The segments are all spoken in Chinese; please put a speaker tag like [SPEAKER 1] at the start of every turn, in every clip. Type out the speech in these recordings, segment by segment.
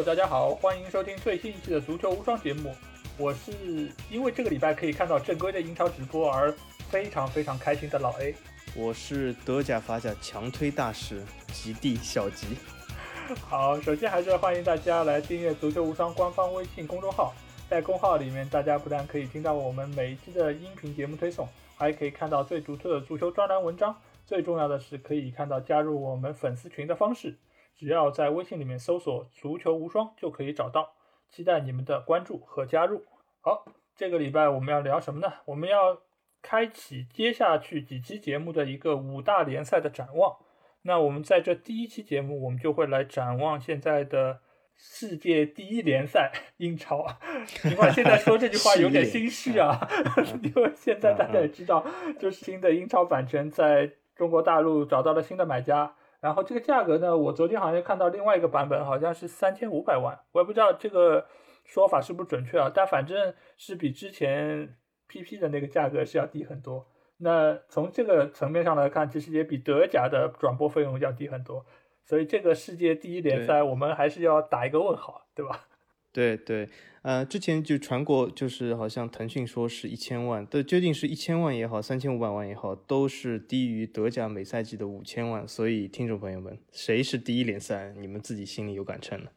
[SPEAKER 1] Hello，大家好，欢迎收听最新一期的足球无双节目。我是因为这个礼拜可以看到正规的英超直播而非常非常开心的老 A。
[SPEAKER 2] 我是德甲法甲强推大使极地小吉。
[SPEAKER 1] 好，首先还是欢迎大家来订阅足球无双官方微信公众号，在公号里面，大家不但可以听到我们每一期的音频节目推送，还可以看到最独特的足球专栏文章。最重要的是，可以看到加入我们粉丝群的方式。只要在微信里面搜索“足球无双”就可以找到，期待你们的关注和加入。好，这个礼拜我们要聊什么呢？我们要开启接下去几期节目的一个五大联赛的展望。那我们在这第一期节目，我们就会来展望现在的世界第一联赛英超。尽管现在说这句话 有点心虚啊，因为现在大家也知道，就是新的英超版权在中国大陆找到了新的买家。然后这个价格呢，我昨天好像看到另外一个版本，好像是三千五百万，我也不知道这个说法是不是准确啊，但反正是比之前 PP 的那个价格是要低很多。那从这个层面上来看，其实也比德甲的转播费用要低很多。所以这个世界第一联赛，我们还是要打一个问号，对吧？
[SPEAKER 2] 对对，呃，之前就传过，就是好像腾讯说是一千万，但究竟是一千万也好，三千五百万也好，都是低于德甲每赛季的五千万。所以，听众朋友们，谁是第一联赛，你们自己心里有杆秤了。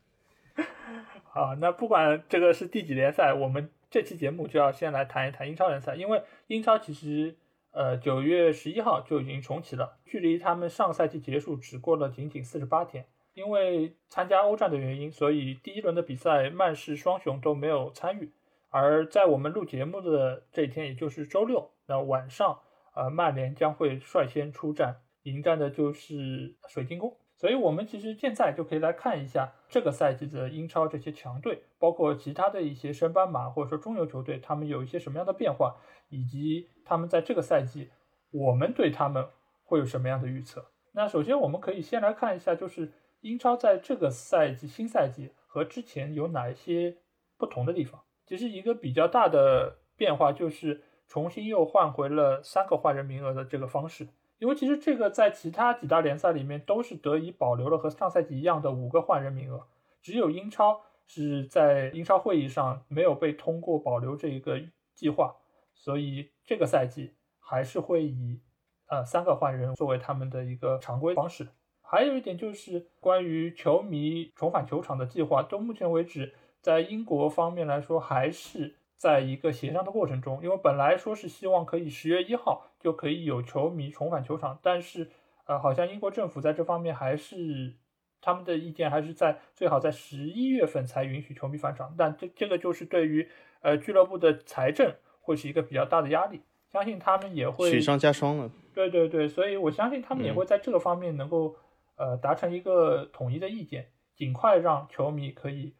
[SPEAKER 1] 好，那不管这个是第几联赛，我们这期节目就要先来谈一谈英超联赛，因为英超其实，呃，九月十一号就已经重启了，距离他们上赛季结束只过了仅仅四十八天。因为参加欧战的原因，所以第一轮的比赛曼市双雄都没有参与。而在我们录节目的这一天，也就是周六，那晚上，呃，曼联将会率先出战，迎战的就是水晶宫。所以，我们其实现在就可以来看一下这个赛季的英超这些强队，包括其他的一些升班马或者说中游球队，他们有一些什么样的变化，以及他们在这个赛季，我们对他们会有什么样的预测。那首先，我们可以先来看一下，就是。英超在这个赛季新赛季和之前有哪一些不同的地方？其实一个比较大的变化就是重新又换回了三个换人名额的这个方式，因为其实这个在其他几大联赛里面都是得以保留了和上赛季一样的五个换人名额，只有英超是在英超会议上没有被通过保留这一个计划，所以这个赛季还是会以呃三个换人作为他们的一个常规方式。还有一点就是关于球迷重返球场的计划，到目前为止，在英国方面来说，还是在一个协商的过程中。因为本来说是希望可以十月一号就可以有球迷重返球场，但是呃，好像英国政府在这方面还是他们的意见还是在最好在十一月份才允许球迷返场。但这这个就是对于呃俱乐部的财政会是一个比较大的压力，相信他们也会
[SPEAKER 2] 雪上加霜了。
[SPEAKER 1] 对对对，所以我相信他们也会在这个方面能够。呃，达成一个统一的意见，尽快让球迷可以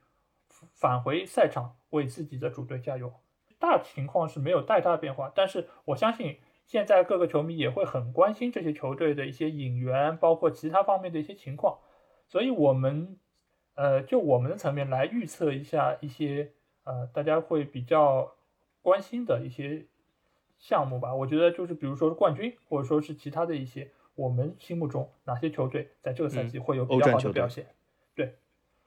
[SPEAKER 1] 返回赛场为自己的主队加油。大情况是没有太大变化，但是我相信现在各个球迷也会很关心这些球队的一些引援，包括其他方面的一些情况。所以，我们呃，就我们的层面来预测一下一些呃，大家会比较关心的一些项目吧。我觉得就是比如说冠军，或者说是其他的一些。我们心目中哪些球队在这个赛季会有比较好的表现？
[SPEAKER 2] 对，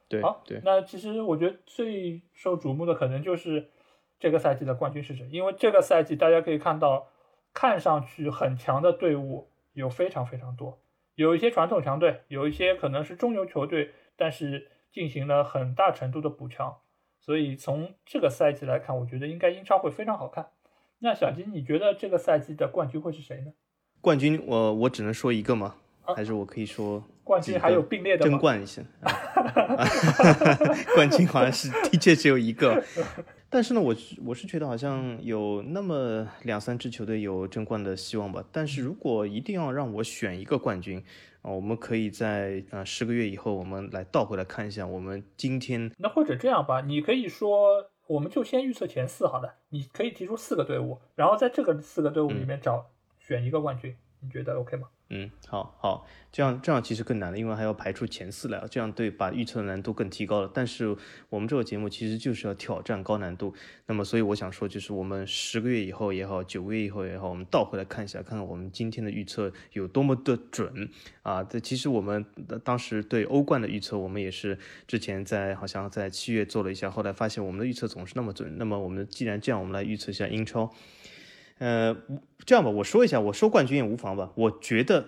[SPEAKER 2] 对，
[SPEAKER 1] 好，
[SPEAKER 2] 对。
[SPEAKER 1] 那其实我觉得最受瞩目的可能就是这个赛季的冠军是谁，因为这个赛季大家可以看到，看上去很强的队伍有非常非常多，有一些传统强队，有一些可能是中游球队，但是进行了很大程度的补强，所以从这个赛季来看，我觉得应该英超会非常好看。那小金，你觉得这个赛季的冠军会是谁呢？
[SPEAKER 2] 冠军，我我只能说一个吗？还是我可以说
[SPEAKER 1] 冠军还有并列的
[SPEAKER 2] 争冠一下？冠军好像是的确只有一个，但是呢，我我是觉得好像有那么两三支球队有争冠的希望吧。但是如果一定要让我选一个冠军啊，我们可以在呃十个月以后，我们来倒回来看一下我们今天。
[SPEAKER 1] 那或者这样吧，你可以说，我们就先预测前四好了。你可以提出四个队伍，然后在这个四个队伍里面找。选一个冠军，你觉得 OK 吗？
[SPEAKER 2] 嗯，好好，这样这样其实更难了，因为还要排出前四来，这样对把预测的难度更提高了。但是我们这个节目其实就是要挑战高难度，那么所以我想说，就是我们十个月以后也好，九个月以后也好，我们倒回来看一下，看看我们今天的预测有多么的准啊！这其实我们当时对欧冠的预测，我们也是之前在好像在七月做了一下，后来发现我们的预测总是那么准。那么我们既然这样，我们来预测一下英超。呃，这样吧，我说一下，我说冠军也无妨吧。我觉得，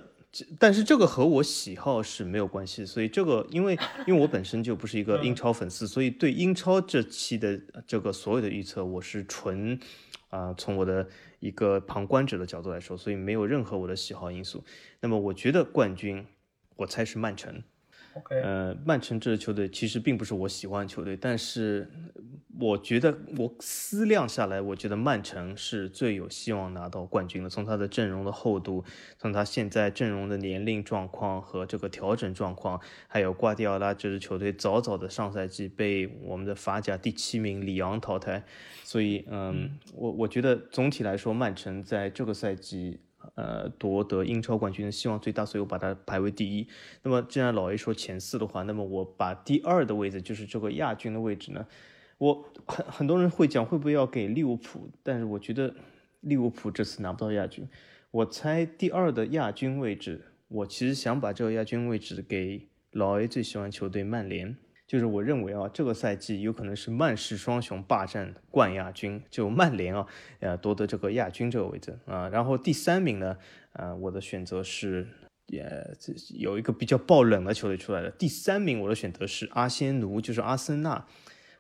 [SPEAKER 2] 但是这个和我喜好是没有关系，所以这个，因为因为我本身就不是一个英超粉丝，所以对英超这期的这个所有的预测，我是纯啊从我的一个旁观者的角度来说，所以没有任何我的喜好因素。那么我觉得冠军，我猜是曼城。呃，曼城这支球队其实并不是我喜欢的球队，但是我觉得我思量下来，我觉得曼城是最有希望拿到冠军的。从他的阵容的厚度，从他现在阵容的年龄状况和这个调整状况，还有瓜迪奥拉这支球队早早的上赛季被我们的法甲第七名里昂淘汰，所以嗯，我我觉得总体来说，曼城在这个赛季。呃，夺得英超冠军的希望最大，所以我把它排为第一。那么，既然老 A 说前四的话，那么我把第二的位置，就是这个亚军的位置呢，我很很多人会讲会不会要给利物浦，但是我觉得利物浦这次拿不到亚军。我猜第二的亚军位置，我其实想把这个亚军位置给老 A 最喜欢球队曼联。就是我认为啊，这个赛季有可能是曼市双雄霸占冠亚军，就曼联啊，呃，夺得这个亚军这个位置啊。然后第三名呢，呃，我的选择是，也有一个比较爆冷的球队出来了。第三名我的选择是阿仙奴，就是阿森纳，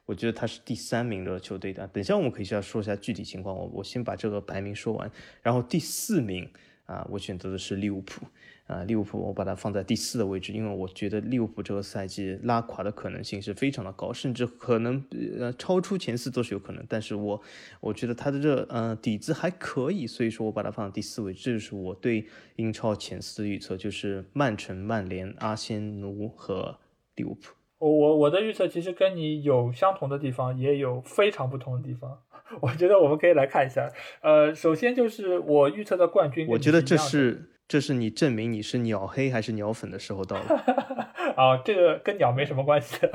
[SPEAKER 2] 我觉得他是第三名的球队的。等下我们可以要说一下具体情况，我我先把这个排名说完。然后第四名啊，我选择的是利物浦。啊，利物浦我把它放在第四的位置，因为我觉得利物浦这个赛季拉垮的可能性是非常的高，甚至可能呃超出前四都是有可能。但是我我觉得他的这呃底子还可以，所以说我把它放在第四位。这就是我对英超前四的预测，就是曼城、曼联、阿仙奴和利物浦。
[SPEAKER 1] 我我我的预测其实跟你有相同的地方，也有非常不同的地方。我觉得我们可以来看一下。呃，首先就是我预测的冠军，
[SPEAKER 2] 我觉得这是。这是你证明你是鸟黑还是鸟粉的时候到了
[SPEAKER 1] 啊！这个跟鸟没什么关系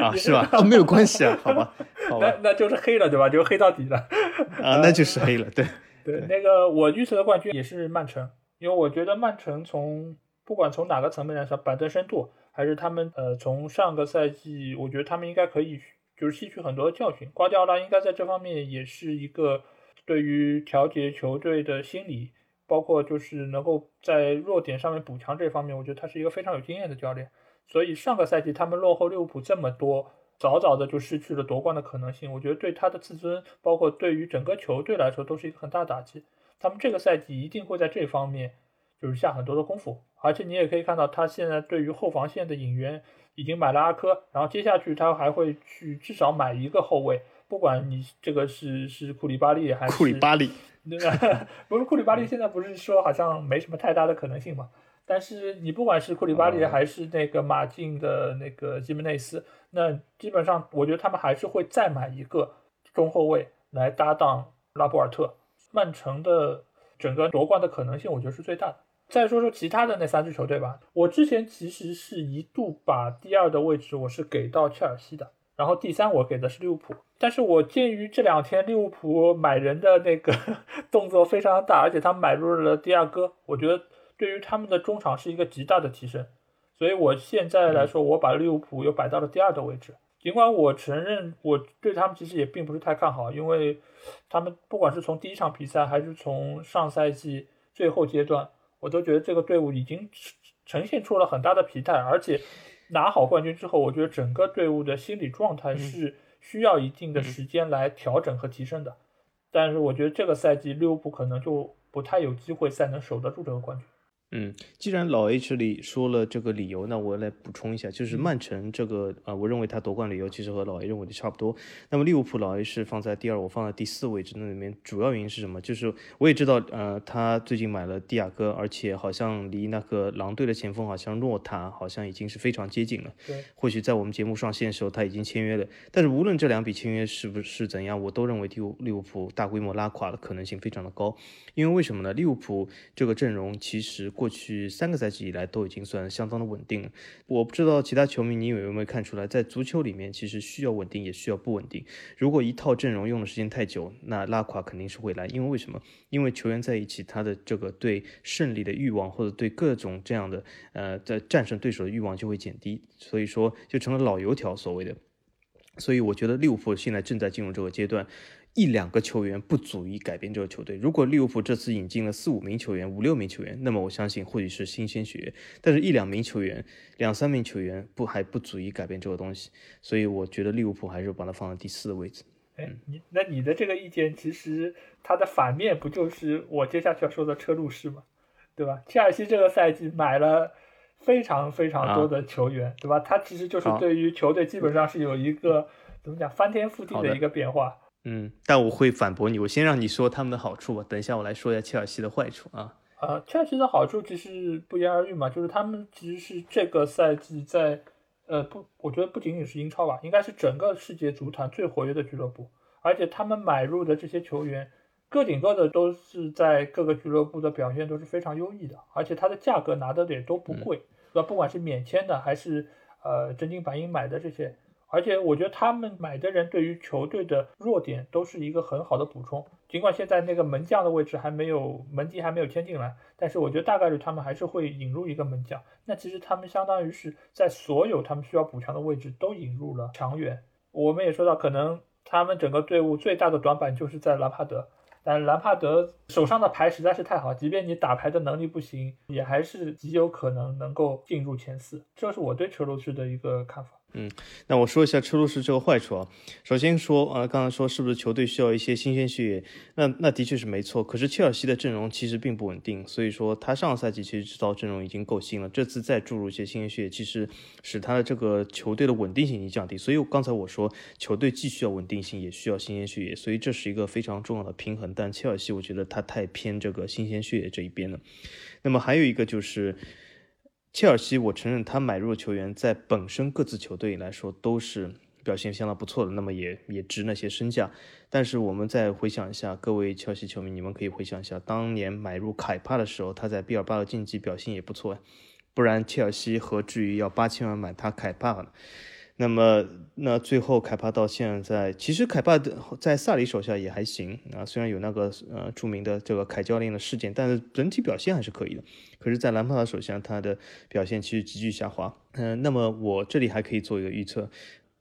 [SPEAKER 2] 啊，是吧？啊，没有关系啊，好吧，好
[SPEAKER 1] 吧，那那就是黑了，对吧？就黑到底了
[SPEAKER 2] 啊，那就是黑了，对
[SPEAKER 1] 对。那个我预测的冠军也是曼城，因为我觉得曼城从不管从哪个层面来说，板凳深度还是他们呃，从上个赛季，我觉得他们应该可以就是吸取很多教训。瓜迪奥拉应该在这方面也是一个对于调节球队的心理。包括就是能够在弱点上面补强这方面，我觉得他是一个非常有经验的教练。所以上个赛季他们落后利物浦这么多，早早的就失去了夺冠的可能性。我觉得对他的自尊，包括对于整个球队来说，都是一个很大的打击。他们这个赛季一定会在这方面就是下很多的功夫。而且你也可以看到，他现在对于后防线的引援已经买了阿科，然后接下去他还会去至少买一个后卫，不管你这个是是库里巴利还是
[SPEAKER 2] 库里巴利。
[SPEAKER 1] 对吧？不是库里巴利现在不是说好像没什么太大的可能性嘛？但是你不管是库里巴利还是那个马竞的那个吉门内斯，那基本上我觉得他们还是会再买一个中后卫来搭档拉波尔特。曼城的整个夺冠的可能性，我觉得是最大的。再说说其他的那三支球队吧，我之前其实是一度把第二的位置我是给到切尔西的。然后第三我给的是利物浦，但是我鉴于这两天利物浦买人的那个 动作非常大，而且他买入了第二哥，我觉得对于他们的中场是一个极大的提升，所以我现在来说，我把利物浦又摆到了第二的位置。尽管我承认我对他们其实也并不是太看好，因为他们不管是从第一场比赛还是从上赛季最后阶段，我都觉得这个队伍已经呈现出了很大的疲态，而且。拿好冠军之后，我觉得整个队伍的心理状态是需要一定的时间来调整和提升的。但是我觉得这个赛季利物浦可能就不太有机会再能守得住这个冠军。
[SPEAKER 2] 嗯，既然老 H 里说了这个理由，那我来补充一下，就是曼城这个啊、我认为他夺冠理由其实和老 A 认为的差不多。那么利物浦老 A 是放在第二，我放在第四位置，那里面主要原因是什么？就是我也知道，呃，他最近买了蒂亚戈，而且好像离那个狼队的前锋好像诺塔好像已经是非常接近了。
[SPEAKER 1] 对，
[SPEAKER 2] 或许在我们节目上线的时候他已经签约了，但是无论这两笔签约是不是怎样，我都认为利物利物浦大规模拉垮的可能性非常的高。因为为什么呢？利物浦这个阵容其实过去三个赛季以来都已经算相当的稳定了。我不知道其他球迷你有没有看出来，在足球里面其实需要稳定，也需要不稳定。如果一套阵容用的时间太久，那拉垮肯定是会来。因为为什么？因为球员在一起，他的这个对胜利的欲望，或者对各种这样的呃在战胜对手的欲望就会减低，所以说就成了老油条所谓的。所以我觉得利物浦现在正在进入这个阶段，一两个球员不足以改变这个球队。如果利物浦这次引进了四五名球员、五六名球员，那么我相信或许是新鲜血液。但是，一两名球员、两三名球员不还不足以改变这个东西。所以，我觉得利物浦还是把它放在第四的位置。
[SPEAKER 1] 哎，你那你的这个意见，其实它的反面不就是我接下去要说的车路士吗？对吧？切尔西这个赛季买了非常非常多的球员，对吧？他其实就是对于球队基本上是有一个怎么讲翻天覆地
[SPEAKER 2] 的
[SPEAKER 1] 一个变化。
[SPEAKER 2] 嗯，但我会反驳你，我先让你说他们的好处吧，等一下我来说一下切尔西的坏处啊。
[SPEAKER 1] 呃，切尔西的好处其实不言而喻嘛，就是他们其实是这个赛季在呃不，我觉得不仅仅是英超吧，应该是整个世界足坛最活跃的俱乐部，而且他们买入的这些球员，个顶个的都是在各个俱乐部的表现都是非常优异的，而且它的价格拿的也都不贵，对吧？不管是免签的还是呃真金白银买的这些。而且我觉得他们买的人对于球队的弱点都是一个很好的补充。尽管现在那个门将的位置还没有门迪还没有签进来，但是我觉得大概率他们还是会引入一个门将。那其实他们相当于是在所有他们需要补强的位置都引入了强援。我们也说到，可能他们整个队伍最大的短板就是在兰帕德，但兰帕德手上的牌实在是太好，即便你打牌的能力不行，也还是极有可能能够进入前四。这是我对车路士的一个看法。
[SPEAKER 2] 嗯那我说一下车路士这个坏处啊。首先说，呃，刚才说是不是球队需要一些新鲜血液？那那的确是没错。可是切尔西的阵容其实并不稳定，所以说他上个赛季其实这套阵容已经够新了，这次再注入一些新鲜血液，其实使他的这个球队的稳定性已经降低。所以刚才我说，球队既需要稳定性，也需要新鲜血液，所以这是一个非常重要的平衡。但切尔西我觉得他太偏这个新鲜血液这一边了。那么还有一个就是。切尔西，我承认他买入的球员在本身各自球队来说都是表现相当不错的，那么也也值那些身价。但是我们再回想一下，各位切尔西球迷，你们可以回想一下，当年买入凯帕的时候，他在毕尔巴鄂竞技表现也不错，不然切尔西何至于要八千万买他凯帕呢？那么，那最后凯帕到现在，其实凯帕的在萨里手下也还行啊，虽然有那个呃著名的这个凯教练的事件，但是整体表现还是可以的。可是，在兰帕德手下，他的表现其实急剧下滑。嗯、那么我这里还可以做一个预测，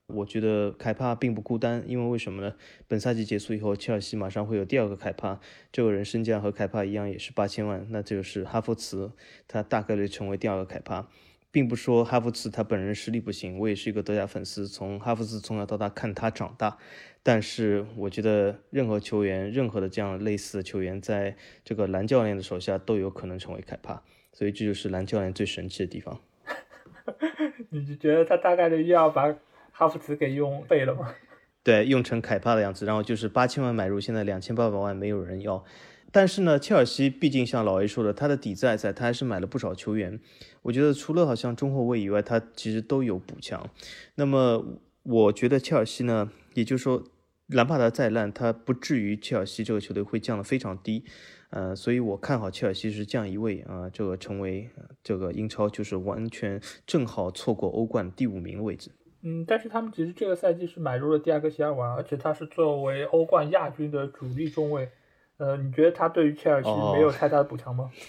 [SPEAKER 2] 我觉得凯帕并不孤单，因为为什么呢？本赛季结束以后，切尔西马上会有第二个凯帕，这个人身价和凯帕一样，也是八千万，那就是哈弗茨，他大概率成为第二个凯帕。并不说哈弗茨他本人实力不行，我也是一个德甲粉丝，从哈弗茨从小到大看他长大。但是我觉得任何球员，任何的这样类似的球员，在这个蓝教练的手下都有可能成为凯帕，所以这就是蓝教练最神奇的地方。
[SPEAKER 1] 你就觉得他大概率又要把哈弗茨给用废了吗？
[SPEAKER 2] 对，用成凯帕的样子，然后就是八千万买入，现在两千八百万没有人要。但是呢，切尔西毕竟像老 A 说的，他的底子还在，他还是买了不少球员。我觉得除了好像中后卫以外，他其实都有补强。那么我觉得切尔西呢，也就是说，兰帕德再烂，他不至于切尔西这个球队会降得非常低。呃，所以我看好切尔西是降一位啊、这个成为、这个英超就是完全正好错过欧冠第五名的位置。
[SPEAKER 1] 嗯，但是他们其实这个赛季是买入了蒂亚戈席尔瓦，而且他是作为欧冠亚军的主力中卫。呃，你觉得他对于切尔西
[SPEAKER 2] 哦
[SPEAKER 1] 没有太大的补强吗？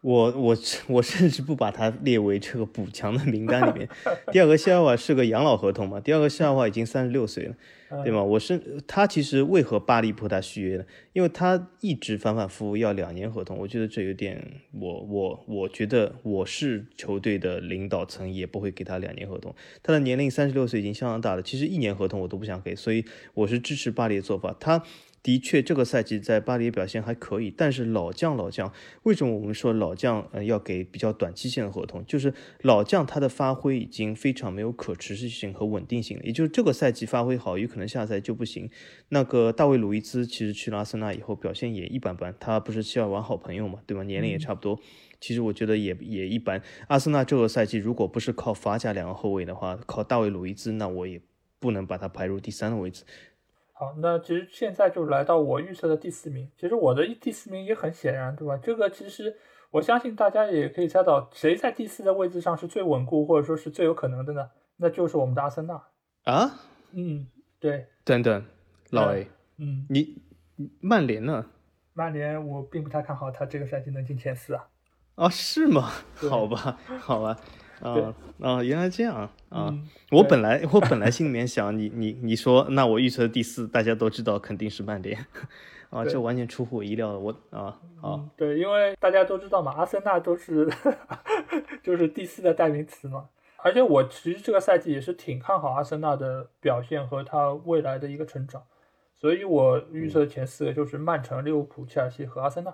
[SPEAKER 2] 我我我甚至不把他列为这个补强的名单里面。第二个西尔瓦是个养老合同嘛，第二个西尔瓦已经三十六岁了，对吗？我是他其实为何巴黎迫他续约呢？因为他一直反反复复要两年合同，我觉得这有点，我我我觉得我是球队的领导层也不会给他两年合同。他的年龄三十六岁已经相当大了，其实一年合同我都不想给，所以我是支持巴黎的做法。他。的确这个赛季在巴黎表现还可以，但是老将老将，为什么我们说老将呃要给比较短期限的合同？就是老将他的发挥已经非常没有可持续性和稳定性了，也就是这个赛季发挥好，有可能下赛就不行。那个大卫·鲁伊兹其实去了阿森纳以后表现也一般般，他不是希尔玩好朋友嘛，对吧？年龄也差不多。其实我觉得也也一般。阿森纳这个赛季如果不是靠法甲两个后卫的话，靠大卫·鲁伊兹，那我也不能把他排入第三的位置。
[SPEAKER 1] 好，那其实现在就来到我预测的第四名。其实我的第四名也很显然，对吧？这个其实我相信大家也可以猜到，谁在第四的位置上是最稳固，或者说是最有可能的呢？那就是我们的阿森纳
[SPEAKER 2] 啊。
[SPEAKER 1] 嗯，对。
[SPEAKER 2] 等等，老 A，
[SPEAKER 1] 嗯，
[SPEAKER 2] 你曼联呢？
[SPEAKER 1] 曼联我并不太看好他这个赛季能进前四啊。
[SPEAKER 2] 啊，是吗？好吧，好吧。啊啊，原来这样啊！
[SPEAKER 1] 嗯
[SPEAKER 2] 我本来我本来心里面想，你你你说，那我预测第四，大家都知道肯定是曼联 啊，这完全出乎我意料了。我啊啊
[SPEAKER 1] 嗯，对，因为大家都知道嘛，阿森纳都是 就是第四的代名词嘛。而且我其实这个赛季也是挺看好阿森纳的表现和他未来的一个成长，所以我预测前四个就是曼城、利物浦、切尔西和阿森纳。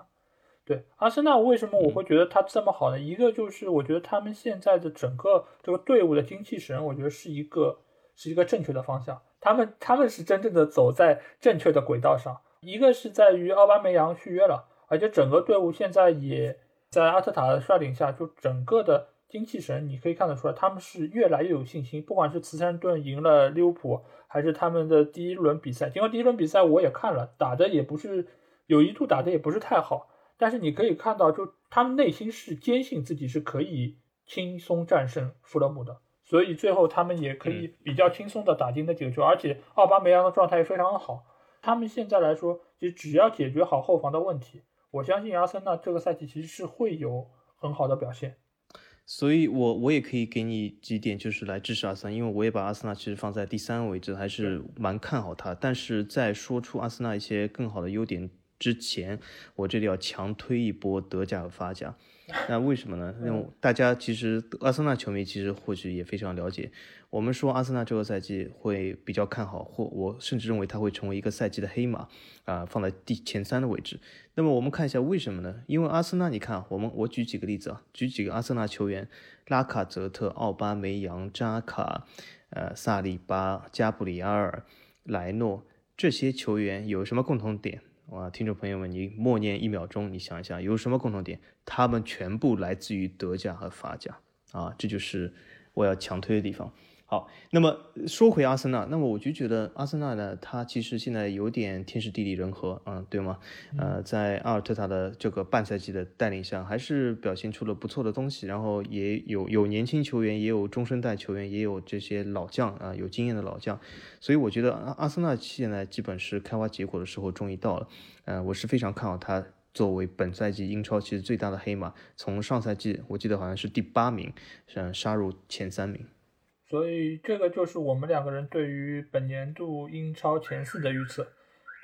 [SPEAKER 1] 对阿森纳为什么我会觉得他这么好呢？一个就是我觉得他们现在的整个这个队伍的精气神，我觉得是一个是一个正确的方向。他们他们是真正的走在正确的轨道上。一个是在于奥巴梅扬续约了，而且整个队伍现在也在阿特塔的率领下，就整个的精气神你可以看得出来，他们是越来越有信心。不管是慈善顿赢了利物浦，还是他们的第一轮比赛，尽管第一轮比赛我也看了，打的也不是有一度打的也不是太好。但是你可以看到，就他们内心是坚信自己是可以轻松战胜弗勒姆的，所以最后他们也可以比较轻松的打进那几个球，而且奥巴梅扬的状态也非常的好。他们现在来说，其实只要解决好后防的问题，我相信阿森纳这个赛季其实是会有很好的表现。
[SPEAKER 2] 所以我我也可以给你几点，就是来支持阿森纳，因为我也把阿森纳其实放在第三位置，还是蛮看好他。但是在说出阿森纳一些更好的优点之前，我这里要强推一波德甲和法甲。那为什么呢？因为大家其实阿森纳球迷其实或许也非常了解，我们说阿森纳这个赛季会比较看好，或我甚至认为他会成为一个赛季的黑马啊，放在第前三的位置。那么我们看一下为什么呢？因为阿森纳，你看，我们我举几个例子啊，举几个阿森纳球员：拉卡泽特、奥巴梅扬、扎卡、呃萨利巴、加布里埃尔、莱诺这些球员有什么共同点？哇，听众朋友们，你默念一秒钟，你想一想有什么共同点？他们全部来自于德甲和法甲啊，这就是我要强推的地方。好，那么说回阿森纳，那么我就觉得阿森纳呢，他其实现在有点天时地利人和，嗯，对吗？呃，在阿尔特塔的这个半赛季的带领下，还是表现出了不错的东西，然后也有有年轻球员，也有中生代球员，也有这些老将啊，有经验的老将，所以我觉得阿阿森纳现在基本是开花结果的时候终于到了，呃，我是非常看好他。作为本赛季英超其实最大的黑马，从上赛季我记得好像是第八名，嗯，杀入前三名。
[SPEAKER 1] 所以这个就是我们两个人对于本年度英超前四的预测，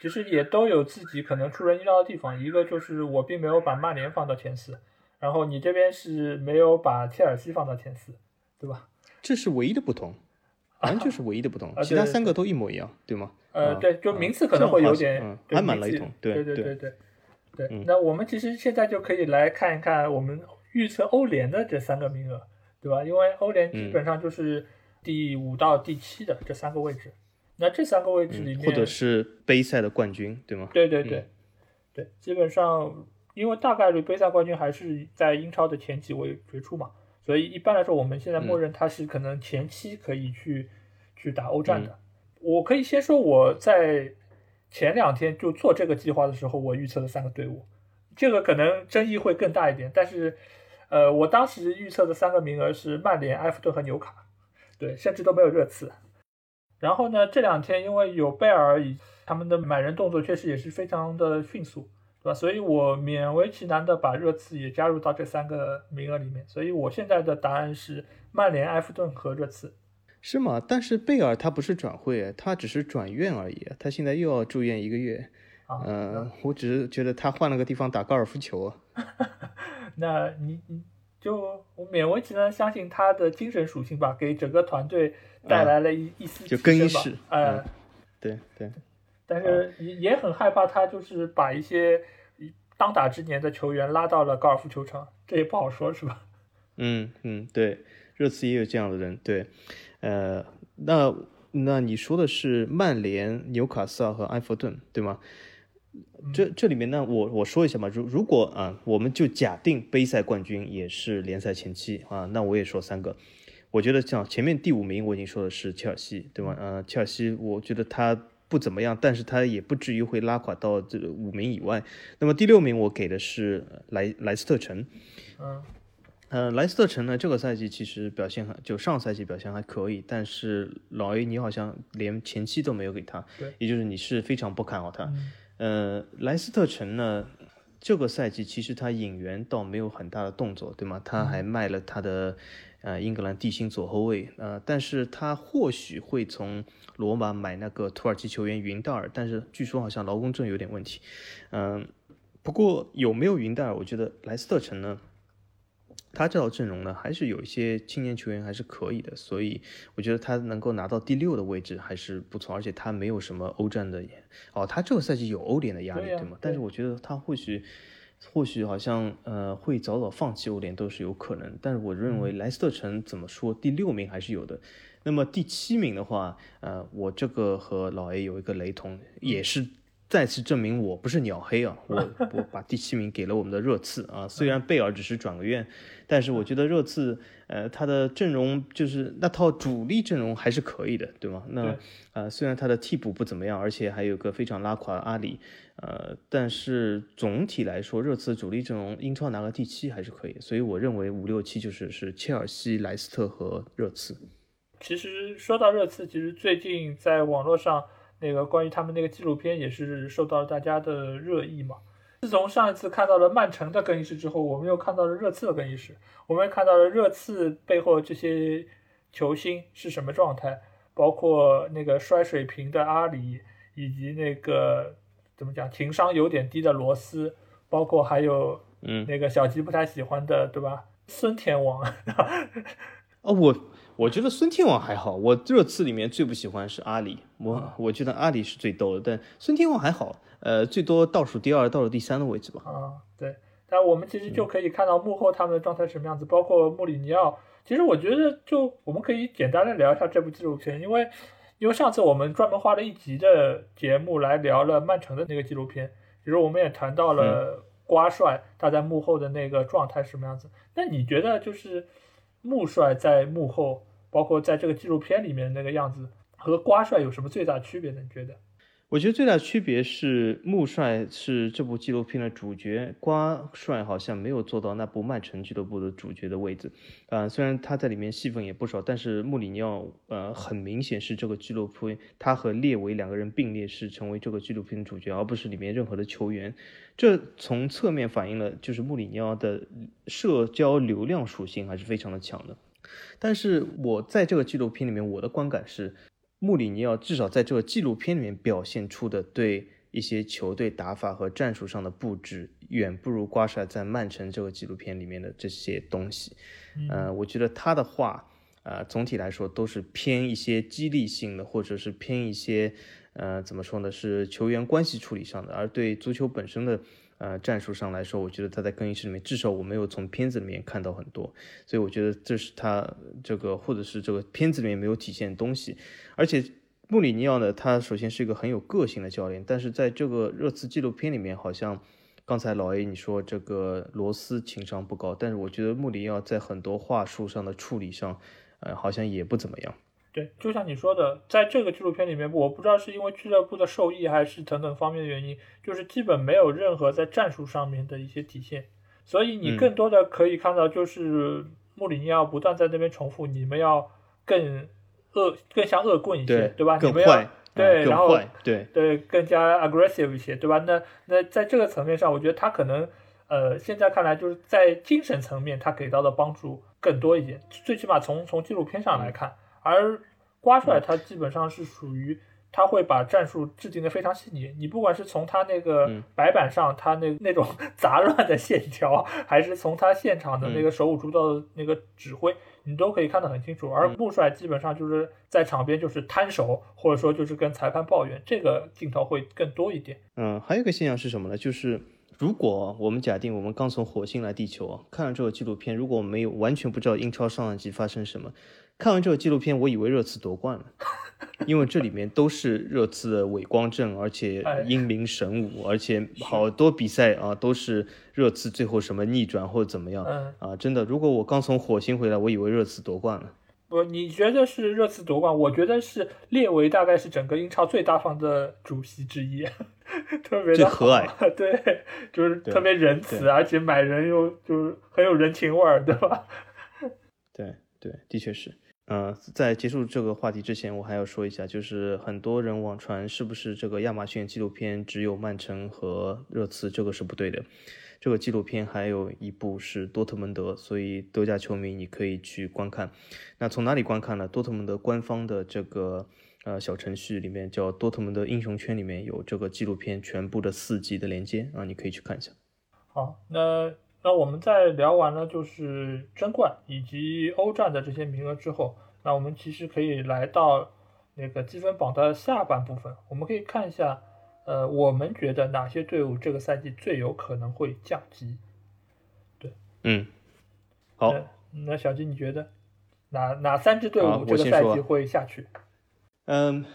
[SPEAKER 1] 其实也都有自己可能出人意料的地方。一个就是我并没有把曼联放到前四，然后你这边是没有把切尔西放到前四，对吧？
[SPEAKER 2] 这是唯一的不同，好像就是唯一的不同，
[SPEAKER 1] 啊
[SPEAKER 2] 其他三个都一模一样，对吗？
[SPEAKER 1] 呃，
[SPEAKER 2] 啊
[SPEAKER 1] 对，就
[SPEAKER 2] 啊
[SPEAKER 1] 名次可能会有点
[SPEAKER 2] 这样好像嗯，
[SPEAKER 1] 对
[SPEAKER 2] 还蛮雷同对
[SPEAKER 1] 对对
[SPEAKER 2] 对
[SPEAKER 1] 对那我们其实现在就可以来看一看我们预测欧联的这三个名额，对吧？因为欧联基
[SPEAKER 2] 嗯
[SPEAKER 1] 本上就是第五到第七的这三个位置，那这三个位置里面，
[SPEAKER 2] 嗯或者是杯赛的冠军，对吗？
[SPEAKER 1] 对对对，对，基本上因为大概率杯赛冠军还是在英超的前几位决出嘛，所以一般来说我们现在默认他是可能前期可以去、去打欧战的。我可以先说我在前两天就做这个计划的时候，我预测的三个队伍，这个可能争议会更大一点，但是呃，我当时预测的三个名额是曼联、埃弗顿和纽卡，对，甚至都没有热刺。然后呢，这两天因为有贝尔以他们的买人动作确实也是非常的迅速，对吧？所以我勉为其难的把热刺也加入到这三个名额里面。所以我现在的答案是曼联、埃弗顿和热刺。
[SPEAKER 2] 是吗？但是贝尔他不是转会，他只是转院而已，他现在又要住院一个月。
[SPEAKER 1] 啊，
[SPEAKER 2] 嗯、我只是觉得他换了个地方打高尔夫球啊。
[SPEAKER 1] 那你你就我勉为其难相信他的精神属性吧，给整个团队带来了一、一丝
[SPEAKER 2] 就
[SPEAKER 1] 提升吧
[SPEAKER 2] 更衣室
[SPEAKER 1] 呃，
[SPEAKER 2] 对对，
[SPEAKER 1] 但是也也很害怕他就是把一些当打之年的球员拉到了高尔夫球场，这也不好说，是吧？
[SPEAKER 2] 嗯嗯，对，热刺也有这样的人，对，呃，那那你说的是曼联、纽卡斯尔和埃弗顿，对吗？这这里面呢，我我说一下嘛，如如果啊，我们就假定杯赛冠军也是联赛前七啊，那我也说三个。我觉得像前面第五名我已经说的是切尔西，对吗？呃，切尔西我觉得他不怎么样，但是他也不至于会拉垮到这五名以外。那么第六名我给的是莱莱斯特城，
[SPEAKER 1] 嗯。
[SPEAKER 2] 呃，莱斯特城呢，这个赛季其实表现还就上赛季表现还可以，但是老 A 你好像连前期都没有给他，
[SPEAKER 1] 对，
[SPEAKER 2] 也就是你是非常不看好他。呃，莱斯特城呢，这个赛季其实他引援倒没有很大的动作，对吗？他还卖了他的呃英格兰地心左后卫，呃，但是他或许会从罗马买那个土耳其球员云戴尔，但是据说好像劳工证有点问题。嗯，不过有没有云戴尔，我觉得莱斯特城呢？他这套阵容呢，还是有一些青年球员还是可以的，所以我觉得他能够拿到第六的位置还是不错，而且他没有什么欧战的，哦，他这个赛季有欧联的压力，对吗？但是我觉得他或许，或许好像呃会早早放弃欧联都是有可能，但是我认为莱斯特城怎么说第六名还是有的，那么第七名的话，呃，我这个和老 A 有一个雷同，也是。再次证明我不是鸟黑啊！我我把第七名给了我们的热刺啊，虽然贝尔只是转个院，但是我觉得热刺呃他的阵容就是那套主力阵容还是可以的，对吗？那呃虽然他的替补不怎么样，而且还有个非常拉垮的阿里，呃，但是总体来说热刺主力阵容英超拿个第七还是可以，所以我认为五六七就是是切尔西、莱斯特和热刺。
[SPEAKER 1] 其实说到热刺，其实最近在网络上。那个关于他们那个纪录片也是受到了大家的热议嘛。自从上一次看到了曼城的更衣室之后，我们又看到了热刺的更衣室，我们也看到了热刺背后这些球星是什么状态，包括那个摔水瓶的阿里，以及那个怎么讲情商有点低的罗斯，包括还有
[SPEAKER 2] 嗯
[SPEAKER 1] 那个小吉不太喜欢的对吧？孙天王。
[SPEAKER 2] 哦，我。我觉得孙天王还好，我热刺里面最不喜欢是阿里，我我觉得阿里是最逗的，但孙天王还好，呃，最多倒数第二、倒数第三的位置吧。
[SPEAKER 1] 啊，对，但我们其实就可以看到幕后他们的状态什么样子，包括穆里尼奥。其实我觉得，就我们可以简单的聊一下这部纪录片，因为因为上次我们专门花了一集的节目来聊了曼城的那个纪录片，其实我们也谈到了瓜帅他在幕后的那个状态什么样子。那你觉得就是穆帅在幕后？包括在这个纪录片里面那个样子，和瓜帅有什么最大区别呢？你觉得？
[SPEAKER 2] 我觉得最大区别是穆帅是这部纪录片的主角，瓜帅好像没有做到那部曼城俱乐部的主角的位置。啊，虽然他在里面戏份也不少，但是穆里尼奥呃很明显是这个纪录片，他和列维两个人并列是成为这个纪录片的主角，而不是里面任何的球员。这从侧面反映了就是穆里尼奥的社交流量属性还是非常的强的。但是我在这个纪录片里面，我的观感是，穆里尼奥至少在这个纪录片里面表现出的对一些球队打法和战术上的布置，远不如瓜帅在曼城这个纪录片里面的这些东西。呃，我觉得他的话，呃，总体来说都是偏一些激励性的，或者是偏一些，呃，怎么说呢，是球员关系处理上的，而对足球本身的。呃，战术上来说，我觉得他在更衣室里面，至少我没有从片子里面看到很多，所以我觉得这是他这个，或者是这个片子里面没有体现的东西。而且穆里尼奥呢，他首先是一个很有个性的教练，但是在这个热刺纪录片里面，好像刚才老 A 你说这个罗斯情商不高，但是我觉得穆里尼奥在很多话术上的处理上，呃，好像也不怎么样。
[SPEAKER 1] 对，就像你说的，在这个纪录片里面，我不知道是因为俱乐部的受益还是等等方面的原因，就是基本没有任何在战术上面的一些体现，所以你更多的可以看到就是穆里尼奥不断在那边重复，你们要更恶，更像恶棍一些，对吧？你们要对，然后
[SPEAKER 2] 对
[SPEAKER 1] 对更加 aggressive 一些，对吧？那那在这个层面上，我觉得他可能呃，现在看来就是在精神层面他给到的帮助更多一点，最起码从从纪录片上来看。而瓜帅他基本上是属于他会把战术制定的非常细腻。你不管是从他那个白板上他那那种杂乱的线条，还是从他现场的那个手舞足蹈的那个指挥，你都可以看得很清楚。而穆帅基本上就是在场边就是摊手，或者说就是跟裁判抱怨，这个镜头会更多一点。
[SPEAKER 2] 嗯，还有一个现象是什么呢？就是如果我们假定我们刚从火星来地球啊，看了这个纪录片，如果我们没有完全不知道英超上一季发生什么。看完这个纪录片，我以为热刺夺冠了，因为这里面都是热刺的伟光正，而且英明神武，而且好多比赛啊都是热刺最后什么逆转或者怎么样啊！真的，如果我刚从火星回来，我以为热刺夺冠了。
[SPEAKER 1] 不，你觉得是热刺夺冠？我觉得是列维大概是整个英超最大方的主席之一，特别的
[SPEAKER 2] 和蔼，
[SPEAKER 1] 对，就是特别仁慈，而且买人又就是很有人情味儿，对吧？
[SPEAKER 2] 对对，的确是。嗯，在结束这个话题之前，我还要说一下，就是很多人网传是不是这个亚马逊纪录片只有曼城和热刺，这个是不对的。这个纪录片还有一部是多特蒙德，所以德甲球迷你可以去观看。那从哪里观看呢？多特蒙德官方的这个呃小程序里面叫多特蒙德英雄圈，里面有这个纪录片全部的四集的连接啊，你可以去看一下。
[SPEAKER 1] 好，那。那我们在聊完了就是争冠以及欧战的这些名额之后，那我们其实可以来到那个积分榜的下半部分。我们可以看一下，呃，我们觉得哪些队伍这个赛季最有可能会降级？对，
[SPEAKER 2] 嗯，好，
[SPEAKER 1] 那小金你觉得哪哪三支队伍这个赛季会下去？
[SPEAKER 2] 嗯。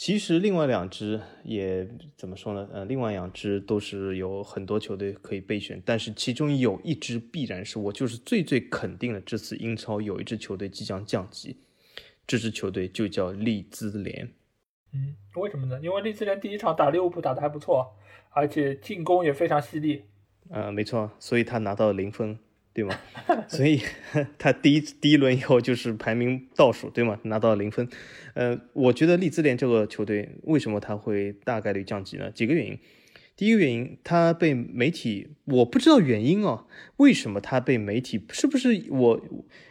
[SPEAKER 2] 其实另外两支也怎么说呢？呃，另外两支都是有很多球队可以备选，但是其中有一支必然是我就是最最肯定的，这次英超有一支球队即将降级，这支球队就叫利兹联。
[SPEAKER 1] 嗯，为什么呢？因为利兹联第一场打利物浦打得还不错，而且进攻也非常犀利。
[SPEAKER 2] 呃，没错，所以他拿到了零分。对吗？所以 他第一第一轮以后就是排名倒数，对吗？拿到零分。呃，我觉得利兹联这个球队为什么他会大概率降级呢？几个原因。第一个原因，他被媒体，我不知道原因哦，为什么他被媒体？是不是我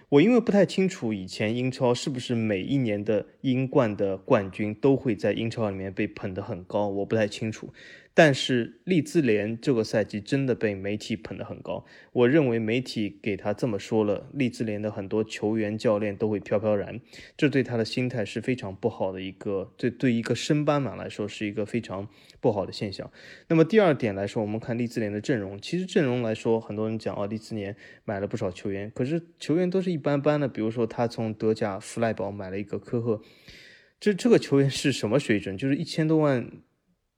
[SPEAKER 2] 我因为不太清楚以前英超是不是每一年的英冠的冠军都会在英超里面被捧得很高，我不太清楚。但是利兹联这个赛季真的被媒体捧得很高，我认为媒体给他这么说了，利兹联的很多球员、教练都会飘飘然，这对他的心态是非常不好的一个，对对一个升班马来说是一个非常不好的现象。那么第二点来说，我们看利兹联的阵容，其实阵容来说，很多人讲啊，利兹联买了不少球员，可是球员都是一般般的，比如说他从德甲弗赖堡买了一个科赫，这这个球员是什么水准？就是一千多万。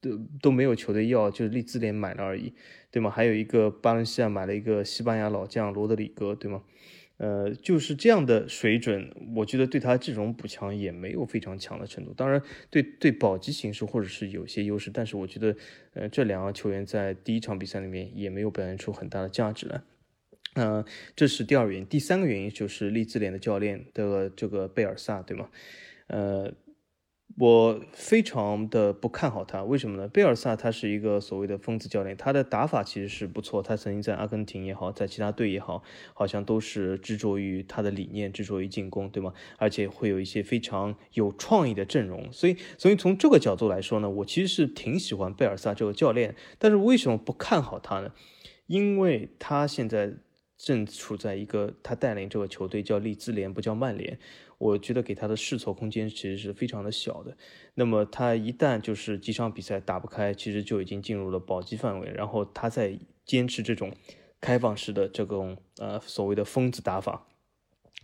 [SPEAKER 2] 都都没有球队要，就是利兹联买了而已，对吗？还有一个巴伦西亚买了一个西班牙老将罗德里戈，对吗？呃，就是这样的水准，我觉得对他这种补强也没有非常强的程度。当然，对对保级形势或者是有些优势，但是我觉得，呃，这两个球员在第一场比赛里面也没有表现出很大的价值来。嗯，这是第二原因。第三个原因就是利兹联的教练的这个贝尔萨，对吗？呃。我非常的不看好他，为什么呢？贝尔萨他是一个所谓的疯子教练，他的打法其实是不错，他曾经在阿根廷也好，在其他队也好，好像都是执着于他的理念，执着于进攻，对吗？而且会有一些非常有创意的阵容，所以，所以从这个角度来说呢，我其实是挺喜欢贝尔萨这个教练，但是为什么不看好他呢？因为他现在正处在一个他带领这个球队叫利兹联，不叫曼联。我觉得给他的试错空间其实是非常的小的。那么他一旦就是几场比赛打不开，其实就已经进入了保级范围。然后他在坚持这种开放式的这种呃所谓的疯子打法，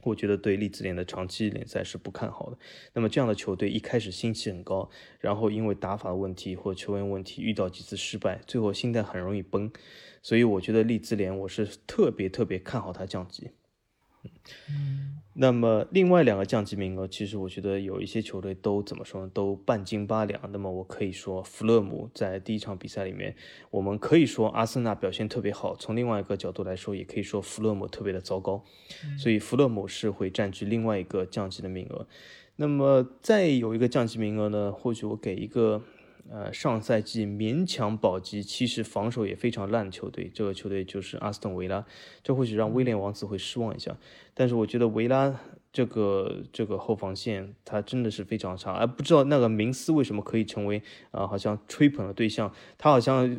[SPEAKER 2] 我觉得对利兹联的长期联赛是不看好的。那么这样的球队一开始心气很高，然后因为打法问题或球员问题遇到几次失败，最后心态很容易崩。所以我觉得利兹联我是特别特别看好他降级。
[SPEAKER 1] 嗯，
[SPEAKER 2] 那么另外两个降级名额，其实我觉得有一些球队都怎么说呢？都半斤八两。那么我可以说，弗勒姆在第一场比赛里面，我们可以说阿森纳表现特别好。从另外一个角度来说，也可以说弗勒姆特别的糟糕。所以弗勒姆是会占据另外一个降级的名额。那么再有一个降级名额呢？或许我给一个。呃，上赛季勉强保级，其实防守也非常烂的球队，这个球队就是阿斯顿维拉，这或许让威廉王子会失望一下。但是我觉得维拉这个这个后防线他真的是非常差，而不知道那个明斯为什么可以成为啊，好像吹捧的对象，他好像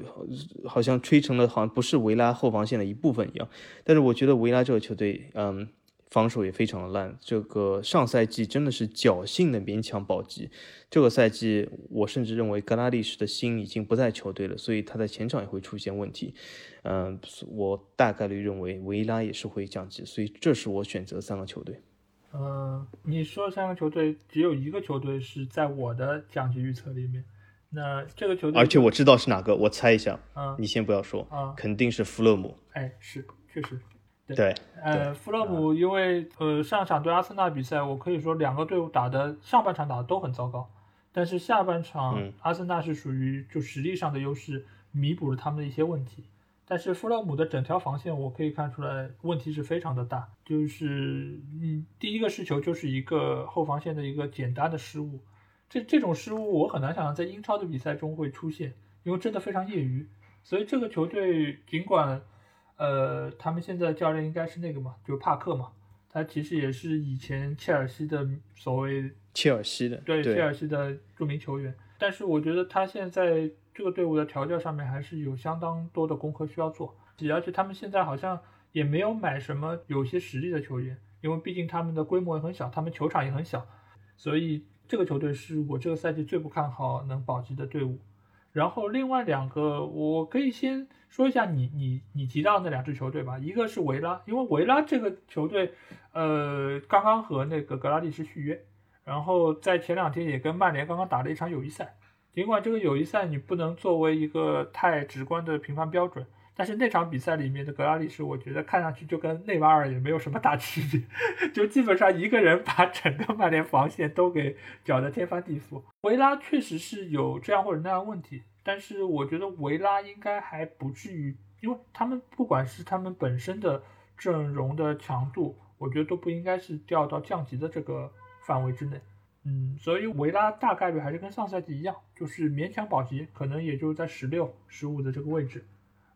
[SPEAKER 2] 好像吹成了好像不是维拉后防线的一部分一样。但是我觉得维拉这个球队，嗯，防守也非常的烂。这个上赛季真的是侥幸的勉强保级，这个赛季我甚至认为格拉利什的心已经不在球队了，所以他在前场也会出现问题。嗯，我大概率认为维拉也是会降级，所以这是我选择三个球队。
[SPEAKER 1] 嗯，你说三个球队，只有一个球队是在我的降级预测里面。那这个球队，
[SPEAKER 2] 而且我知道是哪个，我猜一下。
[SPEAKER 1] 嗯，
[SPEAKER 2] 你先不要说。
[SPEAKER 1] 啊，
[SPEAKER 2] 肯定是弗勒姆。
[SPEAKER 1] 哎，是，确实。
[SPEAKER 2] 对。
[SPEAKER 1] 呃，弗勒姆，因为呃上场对阿森纳比赛，我可以说两个队伍打的上半场打的都很糟糕，但是下半场阿森纳是属于就实力上的优势，弥补了他们的一些问题。但是弗勒姆的整条防线，我可以看出来问题是非常的大。就是嗯，第一个失球就是一个后防线的一个简单的失误，这这种失误我很难想象在英超的比赛中会出现，因为真的非常业余。所以这个球队尽管，呃，他们现在教练应该是那个嘛，就是帕克嘛，他其实也是以前切尔西的所谓
[SPEAKER 2] 切尔西的
[SPEAKER 1] 对切尔西的著名球员，但是我觉得他现在。这个队伍的调教上面还是有相当多的功课需要做，而且他们现在好像也没有买什么有些实力的球员，因为毕竟他们的规模也很小，他们球场也很小，所以这个球队是我这个赛季最不看好能保级的队伍。然后另外两个，我可以先说一下你你你提到那两支球队吧，一个是维拉，因为维拉这个球队，呃，刚刚和那个格拉利什续约，然后在前两天也跟曼联刚刚打了一场友谊赛。尽管这个友谊赛你不能作为一个太直观的评判标准，但是那场比赛里面的格拉利什，我觉得看上去就跟内马尔也没有什么大区别，就基本上一个人把整个曼联防线都给搅得天翻地覆。维拉确实是有这样或者那样问题，但是我觉得维拉应该还不至于，因为他们不管是他们本身的阵容的强度，我觉得都不应该是掉到降级的这个范围之内。嗯，所以维拉大概率还是跟上赛季一样，就是勉强保级，可能也就在十六、十五的这个位置。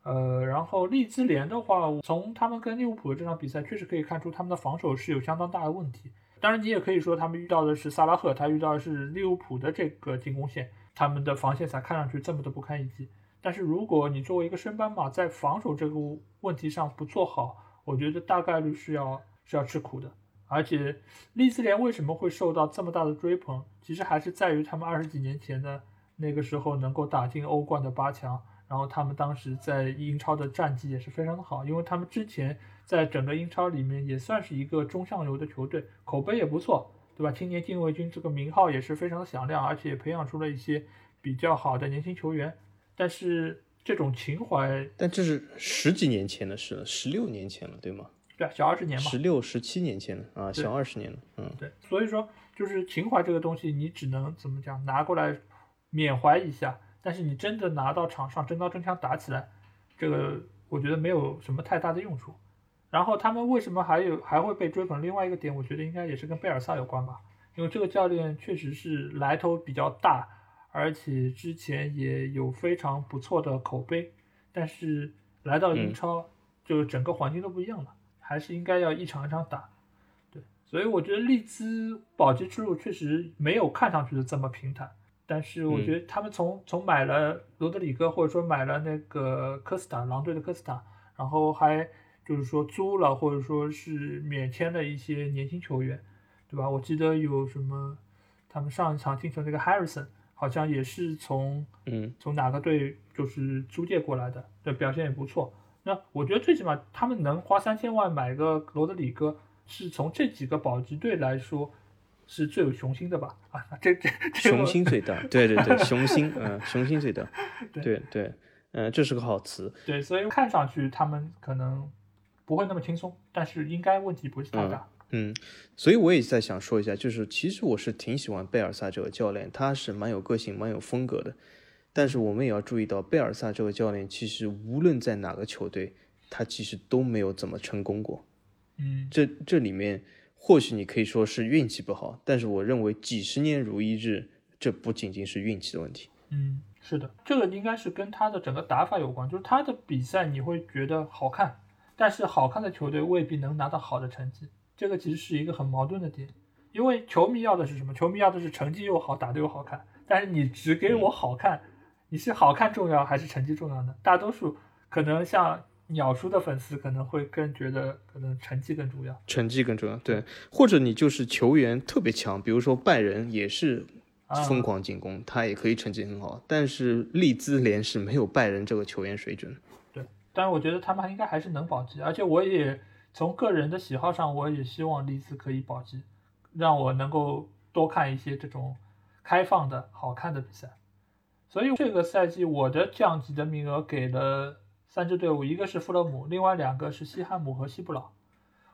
[SPEAKER 1] 呃，然后利兹联的话，从他们跟利物浦的这场比赛，确实可以看出他们的防守是有相当大的问题。当然，你也可以说他们遇到的是萨拉赫，他遇到的是利物浦的这个进攻线，他们的防线才看上去这么的不堪一击。但是如果你作为一个升班马，在防守这个问题上不做好，我觉得大概率是要是要吃苦的。而且利兹联为什么会受到这么大的追捧？其实还是在于他们二十几年前的那个时候能够打进欧冠的八强，然后他们当时在英超的战绩也是非常的好，因为他们之前在整个英超里面也算是一个中上游的球队，口碑也不错，对吧？青年禁卫军这个名号也是非常响亮，而且培养出了一些比较好的年轻球员。但是这种情怀，
[SPEAKER 2] 但这是十几年前的事了，十六年前了，对吗？
[SPEAKER 1] 对，啊小二十年嘛，
[SPEAKER 2] 十六、十七年前了啊，小二十年了，嗯，
[SPEAKER 1] 对，所以说就是情怀这个东西，你只能怎么讲，拿过来缅怀一下，但是你真的拿到场上真刀真枪打起来，这个我觉得没有什么太大的用处。然后他们为什么还有还会被追捧？另外一个点，我觉得应该也是跟贝尔萨有关吧，因为这个教练确实是来头比较大，而且之前也有非常不错的口碑，但是来到英超，就整个环境都不一样了。还是应该要一场一场打，对，所以我觉得利兹保级之路确实没有看上去的这么平坦。但是我觉得他们从从买了罗德里戈，或者说买了那个科斯塔，狼队的科斯塔，然后还就是说租了或者说是免签的一些年轻球员，对吧？我记得有什么，他们上一场进球那个 Harrison 好像也是从
[SPEAKER 2] 嗯
[SPEAKER 1] 从哪个队就是租借过来的，对，表现也不错。那我觉得最起码他们能花三千万买个罗德里戈，是从这几个保级队来说是最有雄心的吧？啊，这这
[SPEAKER 2] 雄心最大，对对对，雄心，嗯，雄心最大，对对，嗯，这是个好词。
[SPEAKER 1] 对，所以看上去他们可能不会那么轻松，但是应该问题不是太大。
[SPEAKER 2] 嗯，所以我也在想说一下，就是其实我是挺喜欢贝尔萨这个教练，他是蛮有个性、蛮有风格的。但是我们也要注意到，贝尔萨这个教练其实无论在哪个球队，他其实都没有怎么成功过。
[SPEAKER 1] 嗯，
[SPEAKER 2] 这这里面或许你可以说是运气不好，但是我认为几十年如一日，这不仅仅是运气的问题。
[SPEAKER 1] 嗯，是的，这个应该是跟他的整个打法有关，就是他的比赛你会觉得好看，但是好看的球队未必能拿到好的成绩。这个其实是一个很矛盾的点，因为球迷要的是什么？球迷要的是成绩又好，打得又好看。但是你只给我好看，你是好看重要还是成绩重要呢？大多数可能像鸟叔的粉丝可能会更觉得可能成绩更重要，
[SPEAKER 2] 成绩更重要。对，或者你就是球员特别强，比如说拜仁也是疯狂进攻，他也可以成绩很好，但是利兹联是没有拜仁这个球员水准。
[SPEAKER 1] 对，但是我觉得他们应该还是能保级，而且我也。从个人的喜好上，我也希望利兹可以保级，让我能够多看一些这种开放的好看的比赛。所以这个赛季我的降级的名额给了三支队伍，一个是富勒姆，另外两个是西汉姆和西布朗。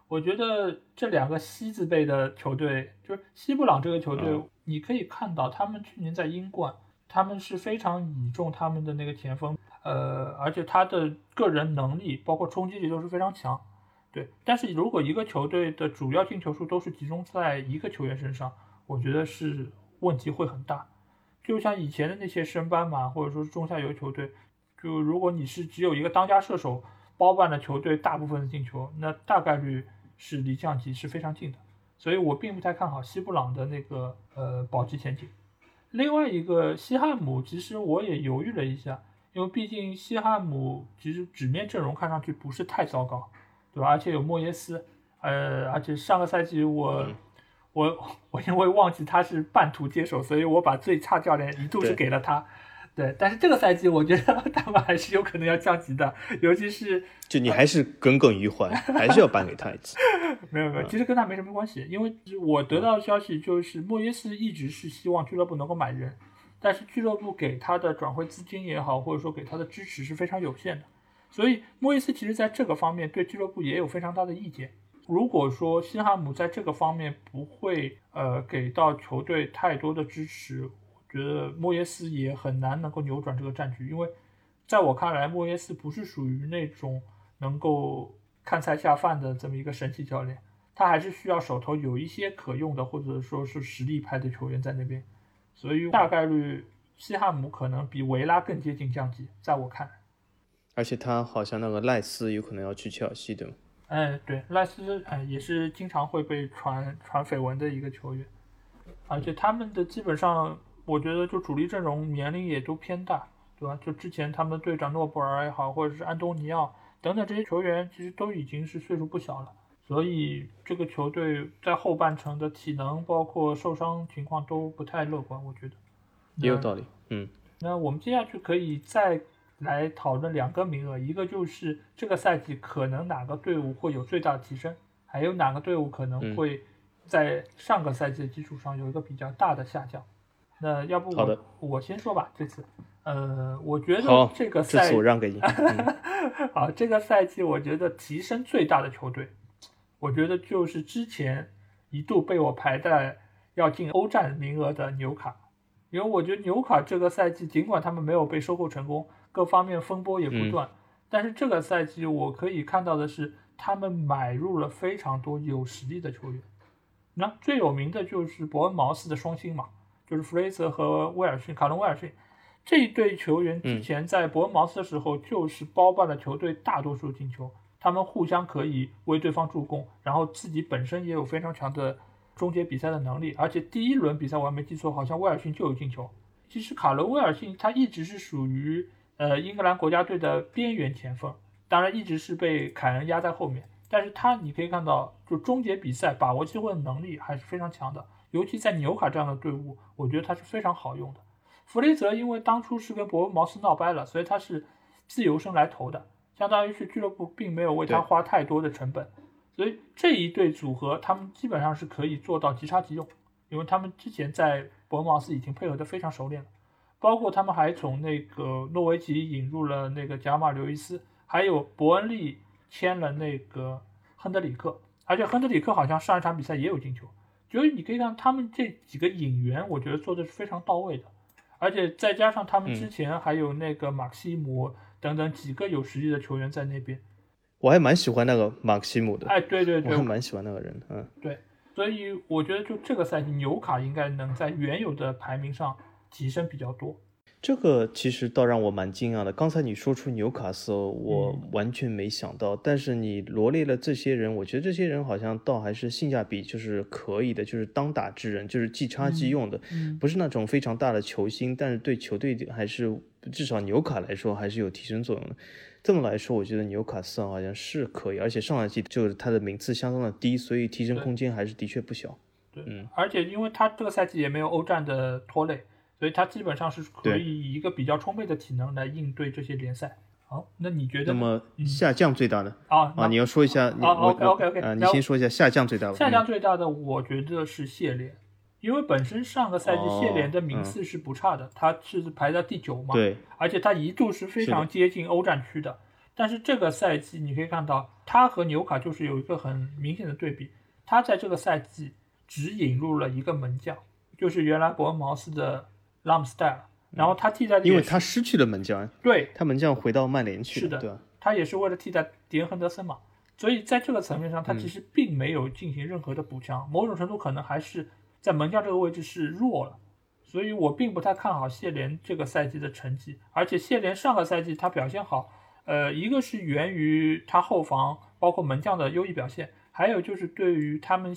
[SPEAKER 1] 我觉得这两个西字辈的球队，就是西布朗这个球队，你可以看到他们去年在英冠，他们是非常倚重他们的那个前锋，呃，而且他的个人能力包括冲击力都是非常强。对，但是如果一个球队的主要进球数都是集中在一个球员身上，我觉得是问题会很大。就像以前的那些升班马或者说是中下游球队，就如果你是只有一个当家射手包办了球队大部分的进球，那大概率是离降级是非常近的。所以我并不太看好西布朗的那个呃保级前景。另外一个西汉姆，其实我也犹豫了一下，因为毕竟西汉姆其实纸面阵容看上去不是太糟糕。对吧？而且有莫耶斯，呃，而且上个赛季我 我我因为忘记他是半途接手，所以我把最差教练一度是给了他。对，但是这个赛季我觉得 他们还是有可能要降级的，尤其是
[SPEAKER 2] 就你还是耿耿于怀，还是要颁给他一次。
[SPEAKER 1] 没有没有，其实跟他没什么关系，因为我得到的消息就是莫耶斯一直是希望俱乐部能够买人，但是俱乐部给他的转会资金也好，或者说给他的支持是非常有限的。所以莫伊斯其实在这个方面对俱乐部也有非常大的意见。如果说西汉姆在这个方面不会呃给到球队太多的支持，我觉得莫耶斯也很难能够扭转这个战局。因为在我看来，莫耶斯不是属于那种能够看菜下饭的这么一个神奇教练，他还是需要手头有一些可用的或者说是实力派的球员在那边。所以大概率西汉姆可能比维拉更接近降级，在我看来。
[SPEAKER 2] 而且他好像那个赖斯有可能要去切尔西，对吗？
[SPEAKER 1] 哎，对，赖斯哎也是经常会被传传绯闻的一个球员。而且他们的基本上，我觉得就主力阵容年龄也都偏大，对吧？就之前他们的队长诺布尔也好，或者是安东尼奥等等这些球员，其实都已经是岁数不小了。所以这个球队在后半程的体能包括受伤情况都不太乐观，我觉得。
[SPEAKER 2] 也有道理，嗯。
[SPEAKER 1] 那我们接下去可以再。来讨论两个名额，一个就是这个赛季可能哪个队伍会有最大的提升，还有哪个队伍可能会在上个赛季的基础上有一个比较大的下降。那要不我我先说吧，这次，呃，我觉得这个赛
[SPEAKER 2] 季我让给你。
[SPEAKER 1] 好，这个赛季我觉得提升最大的球队，我觉得就是之前一度被我排在要进欧战名额的纽卡，因为我觉得纽卡这个赛季尽管他们没有被收购成功。各方面风波也不断，但是这个赛季我可以看到的是，他们买入了非常多有实力的球员。那最有名的就是伯恩茅斯的双星嘛，就是弗雷泽和威尔逊，卡伦威尔逊这一对球员之前在伯恩茅斯的时候就是包办了球队大多数进球，他们互相可以为对方助攻，然后自己本身也有非常强的终结比赛的能力，而且第一轮比赛我还没记错，好像威尔逊就有进球。其实卡伦威尔逊他一直是属于。呃，英格兰国家队的边缘前锋，当然一直是被凯恩压在后面，但是他你可以看到，就终结比赛、把握机会的能力还是非常强的，尤其在纽卡这样的队伍，我觉得他是非常好用的。弗雷泽因为当初是跟伯恩茅斯闹掰了，所以他是自由身来投的，相当于是俱乐部并没有为他花太多的成本，所以这一对组合他们基本上是可以做到即插即用，因为他们之前在伯恩茅斯已经配合的非常熟练了。包括他们还从那个诺维奇引入了那个贾马刘易斯，还有伯恩利签了那个亨德里克，而且亨德里克好像上一场比赛也有进球，就是你可以看他们这几个引援，我觉得做的是非常到位的，而且再加上他们之前还有那个马克西姆等等几个有实力的球员在那边，
[SPEAKER 2] 我还蛮喜欢那个马克西姆的，
[SPEAKER 1] 哎，对对对，
[SPEAKER 2] 我还蛮喜欢那个人，嗯，
[SPEAKER 1] 对，所以我觉得就这个赛季纽卡应该能在原有的排名上。提升比较多，
[SPEAKER 2] 这个其实倒让我蛮惊讶的。刚才你说出纽卡斯尔，我完全没想到。但是你罗列了这些人，我觉得这些人好像倒还是性价比就是可以的，就是当打之人，就是即插即用的，不是那种非常大的球星，但是对球队还是至少纽卡来说还是有提升作用的。这么来说，我觉得纽卡斯尔好像是可以，而且上赛季就是他的名次相当的低，所以提升空间还是的确不小。
[SPEAKER 1] 对，嗯，而且因为他这个赛季也没有欧战的拖累。所以他基本上是可以以一个比较充沛的体能来应对这些联赛。好，那你觉得？
[SPEAKER 2] 那么下降最大的
[SPEAKER 1] 啊
[SPEAKER 2] 啊，你要说一下。
[SPEAKER 1] 啊，OK OK OK，
[SPEAKER 2] 啊，你先说一下下降最大的。
[SPEAKER 1] 下降最大的，我觉得是谢联，因为本身上个赛季谢联的名次是不差的，他是排在第九嘛。
[SPEAKER 2] 对。
[SPEAKER 1] 而且他一度是非常接近欧战区的，但是这个赛季你可以看到，他和纽卡就是有一个很明显的对比，他在这个赛季只引入了一个门将，就是原来伯恩茅斯的。拉姆斯戴尔，然后他替代，
[SPEAKER 2] 因为他失去了门将，
[SPEAKER 1] 对。
[SPEAKER 2] 他门将回到曼联去
[SPEAKER 1] 了，是的，
[SPEAKER 2] 对
[SPEAKER 1] 他也是为了替代迪恩亨德森嘛，所以在这个层面上，他其实并没有进行任何的补强，某种程度可能还是在门将这个位置是弱了，所以我并不太看好谢联这个赛季的成绩，而且谢联上个赛季他表现好，呃，一个是源于他后防包括门将的优异表现，还有就是对于他们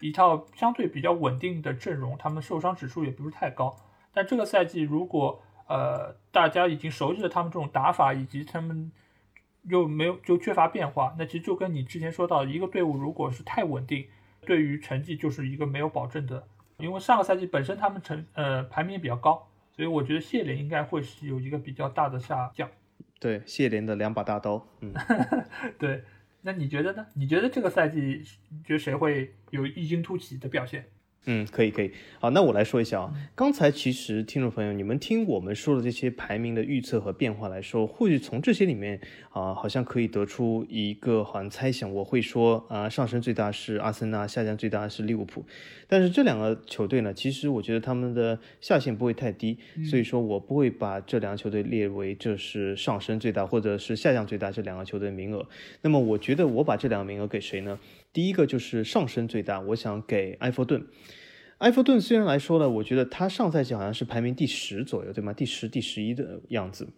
[SPEAKER 1] 一套相对比较稳定的阵容，他们受伤指数也不是太高。但这个赛季，如果呃大家已经熟悉了他们这种打法，以及他们又没有就缺乏变化，那其实就跟你之前说到，一个队伍如果是太稳定，对于成绩就是一个没有保证的。因为上个赛季本身他们成呃排名也比较高，所以我觉得谢联应该会是有一个比较大的下降。
[SPEAKER 2] 对，谢联的两把大刀。嗯，
[SPEAKER 1] 对。那你觉得呢？你觉得这个赛季，觉得谁会有异军突起的表现？
[SPEAKER 2] 嗯，可以可以，好，那我来说一下啊。刚才其实听众朋友，你们听我们说的这些排名的预测和变化来说，或许从这些里面啊，好像可以得出一个好像猜想。我会说啊，上升最大是阿森纳，下降最大是利物浦。但是这两个球队呢，其实我觉得他们的下限不会太低，所以说我不会把这两个球队列为这是上升最大或者是下降最大这两个球队名额。那么我觉得我把这两个名额给谁呢？第一个就是上升最大，我想给埃弗顿。埃弗顿虽然来说呢，我觉得他上赛季好像是排名第十左右，对吗？第十、第十一的样子。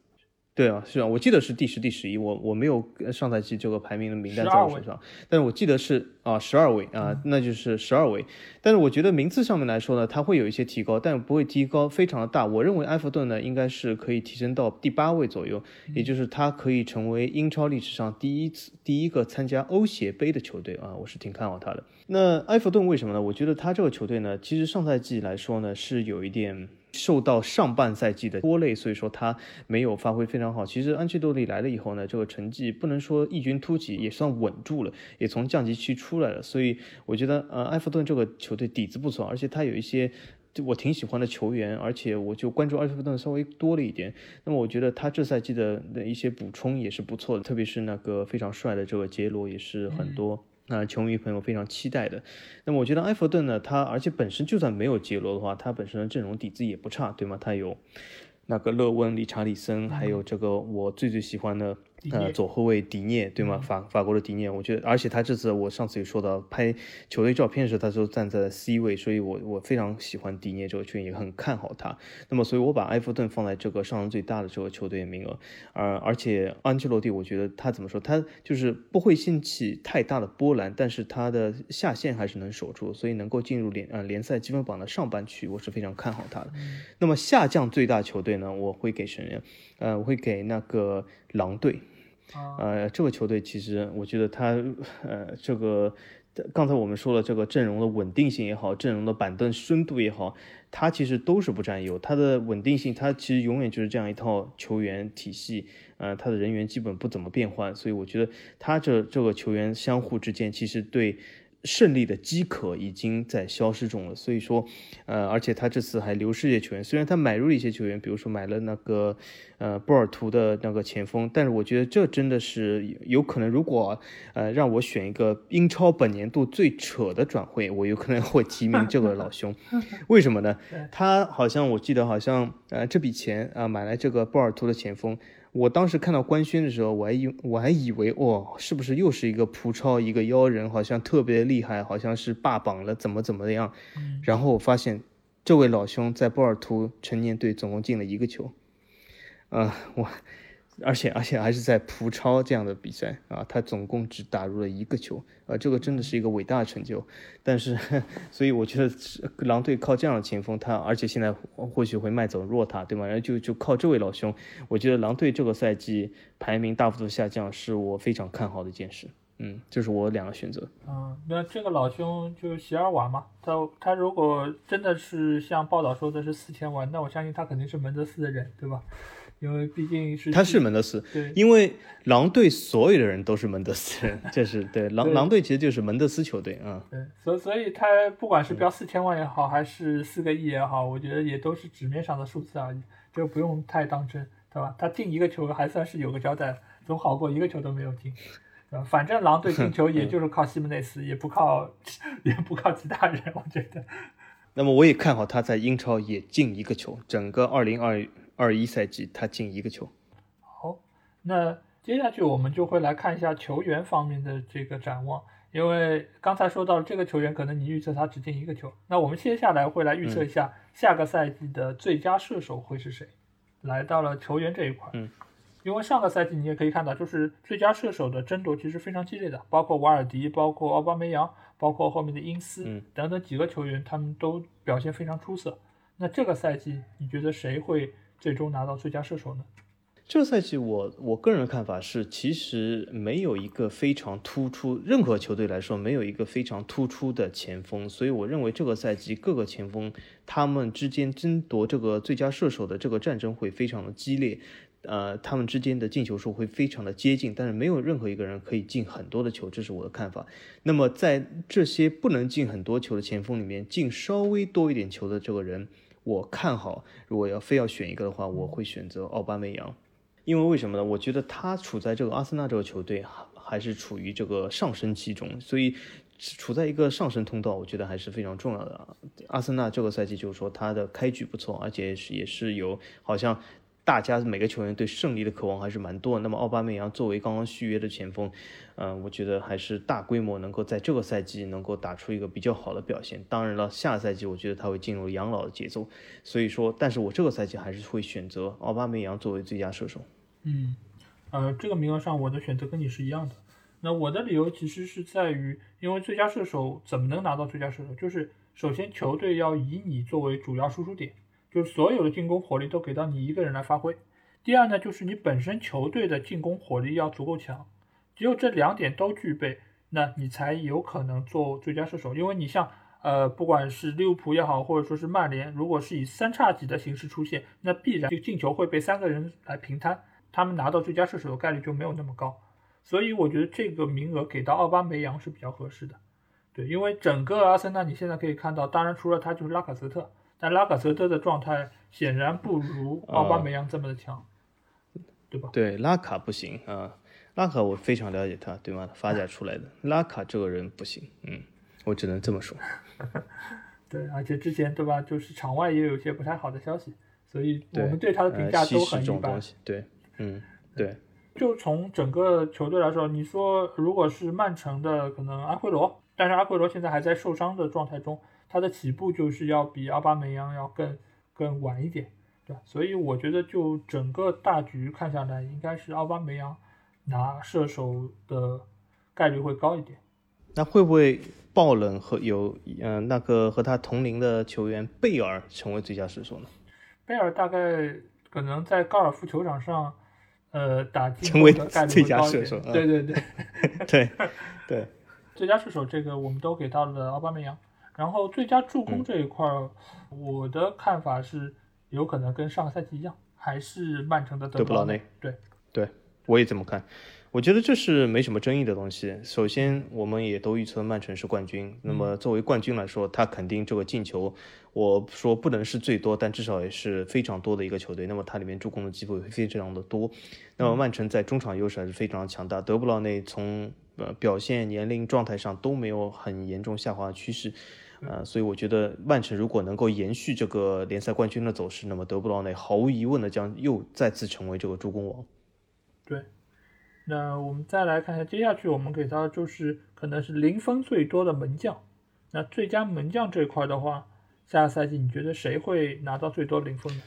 [SPEAKER 2] 对啊，是啊，我记得是第十、第十一，我我没有上赛季这个排名的名单在我手上，但是我记得是啊十二位啊，那就是十二位。但是我觉得名次上面来说呢，它会有一些提高，但不会提高非常的大。我认为埃弗顿呢，应该是可以提升到第八位左右，也就是它可以成为英超历史上第一次第一个参加欧协杯的球队啊，我是挺看好他的。那埃弗顿为什么呢？我觉得他这个球队呢，其实上赛季来说呢，是有一点。受到上半赛季的拖累，所以说他没有发挥非常好。其实安切洛蒂来了以后呢，这个成绩不能说异军突起，也算稳住了，也从降级区出来了。所以我觉得，呃，埃弗顿这个球队底子不错，而且他有一些我挺喜欢的球员，而且我就关注埃弗顿稍微多了一点。那么我觉得他这赛季的的一些补充也是不错的，特别是那个非常帅的这个杰罗，也是很多。那球迷朋友非常期待的，那么我觉得埃弗顿呢，他而且本身就算没有杰罗的话，他本身的阵容底子也不差，对吗？他有那个勒温、理查里森，还有这个我最最喜欢的。呃，左后卫迪涅对吗？法法国的迪涅，我觉得，而且他这次我上次也说到，拍球队照片的时候，他就站在 C 位，所以我我非常喜欢迪涅这个球员，也很看好他。那么，所以我把埃弗顿放在这个上升最大的这个球队名额。而而且安切洛蒂，我觉得他怎么说，他就是不会掀起太大的波澜，但是他的下限还是能守住，所以能够进入联呃联赛积分榜的上半区，我是非常看好他的。那么下降最大球队呢，我会给谁？呃，我会给那个狼队。呃，这个球队其实我觉得他，呃，这个刚才我们说了，这个阵容的稳定性也好，阵容的板凳深度也好，他其实都是不占优。他的稳定性，他其实永远就是这样一套球员体系，呃，他的人员基本不怎么变换，所以我觉得他这这个球员相互之间其实对。胜利的饥渴已经在消失中了，所以说，呃，而且他这次还流失一些球员，虽然他买入了一些球员，比如说买了那个，呃，波尔图的那个前锋，但是我觉得这真的是有可能，如果，呃，让我选一个英超本年度最扯的转会，我有可能会提名这个老兄，为什么呢？他好像我记得好像，呃，这笔钱啊，买来这个波尔图的前锋。我当时看到官宣的时候，我还以我还以为哦，是不是又是一个葡超一个妖人，好像特别厉害，好像是霸榜了，怎么怎么样？然后我发现，这位老兄在波尔图成年队总共进了一个球，嗯，我。而且而且还是在葡超这样的比赛啊，他总共只打入了一个球，啊，这个真的是一个伟大的成就。但是，所以我觉得狼队靠这样的前锋，他而且现在或许会卖走若塔，对吗？然后就就靠这位老兄，我觉得狼队这个赛季排名大幅度下降，是我非常看好的一件事。嗯，这是我两个选择。
[SPEAKER 1] 嗯，那这个老兄就席尔瓦嘛，他他如果真的是像报道说的是四千万，那我相信他肯定是门德斯的人，对吧？因为毕竟是
[SPEAKER 2] 他是门德斯，
[SPEAKER 1] 对，
[SPEAKER 2] 因为狼队所有的人都是门德斯人，这是对狼狼队其实就是门德斯球队啊。
[SPEAKER 1] 对，所所以他不管是标四千万也好，还是四个亿也好，我觉得也都是纸面上的数字而已，就不用太当真，对吧？他进一个球还算是有个交代，总好过一个球都没有进，对吧？反正狼队进球也就是靠西门内斯，也不靠 也不靠其他人，我觉得。
[SPEAKER 2] 那么我也看好他在英超也进一个球，整个二零二。二一赛季他进一个球，
[SPEAKER 1] 好，那接下去我们就会来看一下球员方面的这个展望，因为刚才说到这个球员，可能你预测他只进一个球，那我们接下来会来预测一下下个赛季的最佳射手会是谁。来到了球员这一块，
[SPEAKER 2] 嗯，
[SPEAKER 1] 因为上个赛季你也可以看到，就是最佳射手的争夺其实非常激烈的，包括瓦尔迪，包括奥巴梅扬，包括后面的因斯等等几个球员，他们都表现非常出色。那这个赛季你觉得谁会？最终拿到最佳射手呢？
[SPEAKER 2] 这个赛季，我我个人的看法是，其实没有一个非常突出，任何球队来说没有一个非常突出的前锋，所以我认为这个赛季各个前锋他们之间争夺这个最佳射手的这个战争会非常的激烈，呃，他们之间的进球数会非常的接近，但是没有任何一个人可以进很多的球，这是我的看法。那么在这些不能进很多球的前锋里面，进稍微多一点球的这个人。我看好，如果要非要选一个的话，我会选择奥巴梅扬，因为为什么呢？我觉得他处在这个阿森纳这个球队还还是处于这个上升期中，所以处在一个上升通道，我觉得还是非常重要的。阿森纳这个赛季就是说他的开局不错，而且是也是有好像。大家每个球员对胜利的渴望还是蛮多。那么奥巴梅扬作为刚刚续约的前锋，嗯，我觉得还是大规模能够在这个赛季能够打出一个比较好的表现。当然了，下赛季我觉得他会进入养老的节奏。所以说，但是我这个赛季还是会选择奥巴梅扬作为最佳射手。
[SPEAKER 1] 嗯，呃，这个名额上我的选择跟你是一样的。那我的理由其实是在于，因为最佳射手怎么能拿到最佳射手？就是首先球队要以你作为主要输出点。就是所有的进攻火力都给到你一个人来发挥。第二呢，就是你本身球队的进攻火力要足够强，只有这两点都具备，那你才有可能做最佳射手。因为你像呃，不管是利物浦也好，或者说是曼联，如果是以三叉戟的形式出现，那必然就进球会被三个人来平摊，他们拿到最佳射手的概率就没有那么高。所以我觉得这个名额给到奥巴梅扬是比较合适的。对，因为整个阿森纳你现在可以看到，当然除了他就是拉卡泽特。但拉卡泽特的状态显然不如奥巴梅扬这么的强，对吧？
[SPEAKER 2] 对，拉卡不行啊，拉卡我非常了解他，对吗？发家出来的，拉卡这个人不行，嗯，我只能这么说。
[SPEAKER 1] 对，而且之前对吧，就是场外也有些不太好的消息，所以我们对他的评价都很一般。
[SPEAKER 2] 对，嗯，对。
[SPEAKER 1] 就从整个球队来说，你说如果是曼城的，可能阿奎罗，但是阿奎罗现在还在受伤的状态中。他的起步就是要比奥巴梅扬要更更晚一点，对吧？所以我觉得就整个大局看下来，应该是奥巴梅扬拿射手的概率会高一点。
[SPEAKER 2] 那会不会爆冷和有嗯那个和他同龄的球员贝尔成为最佳射手呢？
[SPEAKER 1] 贝尔大概可能在高尔夫球场上，呃，打进
[SPEAKER 2] 成为最佳射手。
[SPEAKER 1] 对对对
[SPEAKER 2] 对对，
[SPEAKER 1] 最佳射手这个我们都给到了奥巴梅扬。然后最佳助攻这一块儿，我的看法是有可能跟上个赛季一样，还是曼城的德布劳内。对
[SPEAKER 2] 对，我也这么看。我觉得这是没什么争议的东西。首先，我们也都预测曼城是冠军。那么作为冠军来说，他肯定这个进球，我说不能是最多，但至少也是非常多的一个球队。那么它里面助攻的机会会非常的多。那么曼城在中场优势还是非常强大。德布劳内从呃表现、年龄、状态上都没有很严重下滑的趋势。呃，所以我觉得曼城如果能够延续这个联赛冠军的走势，那么德布劳内毫无疑问的将又再次成为这个助攻王。
[SPEAKER 1] 对，那我们再来看一下，接下去我们给他就是可能是零分最多的门将。那最佳门将这一块的话，下个赛季你觉得谁会拿到最多零分呢？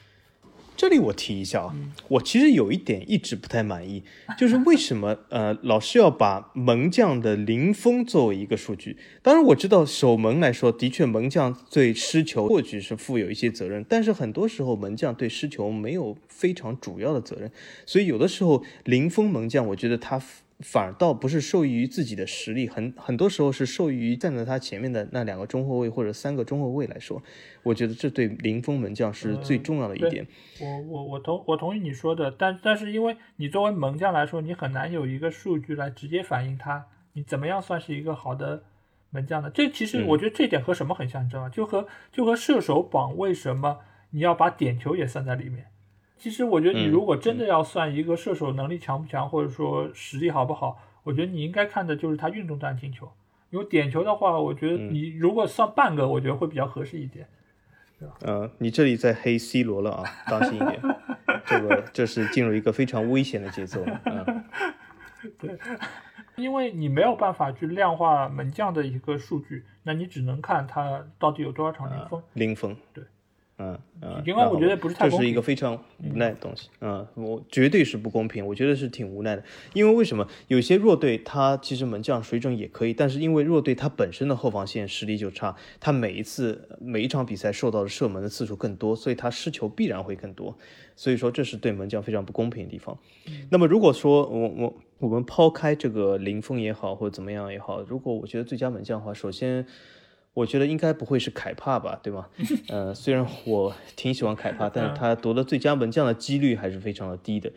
[SPEAKER 2] 这里我提一下啊，我其实有一点一直不太满意，就是为什么 呃老是要把门将的零封作为一个数据？当然我知道守门来说，的确门将对失球或许是负有一些责任，但是很多时候门将对失球没有非常主要的责任，所以有的时候零封门将，我觉得他。反而倒不是受益于自己的实力，很很多时候是受益于站在他前面的那两个中后卫或者三个中后卫来说，我觉得这对零封门将是最重要的一点。
[SPEAKER 1] 我我我同我同意你说的，但但是因为你作为门将来说，你很难有一个数据来直接反映他你怎么样算是一个好的门将呢。这其实我觉得这点和什么很像，你知道吗？就和就和射手榜为什么你要把点球也算在里面。其实我觉得，你如果真的要算一个射手能力强不强，或者说实力好不好，我觉得你应该看的就是他运动战进球。因为点球的话，我觉得你如果算半个，我觉得会比较合适一点，对吧？
[SPEAKER 2] 嗯，你这里在黑 C 罗了啊，当心一点，这个这是进入一个非常危险的节奏。嗯，
[SPEAKER 1] 对，因为你没有办法去量化门将的一个数据，那你只能看他到底有多少场零封。
[SPEAKER 2] 零封，
[SPEAKER 1] 对。
[SPEAKER 2] 嗯嗯，
[SPEAKER 1] 我觉得不是太
[SPEAKER 2] 这是一个非常无奈的东西。嗯，我绝对是不公平，我觉得是挺无奈的。因为为什么有些弱队他其实门将水准也可以，但是因为弱队他本身的后防线实力就差，他每一次每一场比赛受到的射门的次数更多，所以他失球必然会更多。所以说这是对门将非常不公平的地方。那么如果说我我我们抛开这个零封也好或者怎么样也好，如果我觉得最佳门将的话，首先。我觉得应该不会是凯帕吧，对吗？呃，虽然我挺喜欢凯帕，但是他夺得最佳门将的几率还是非常的低的。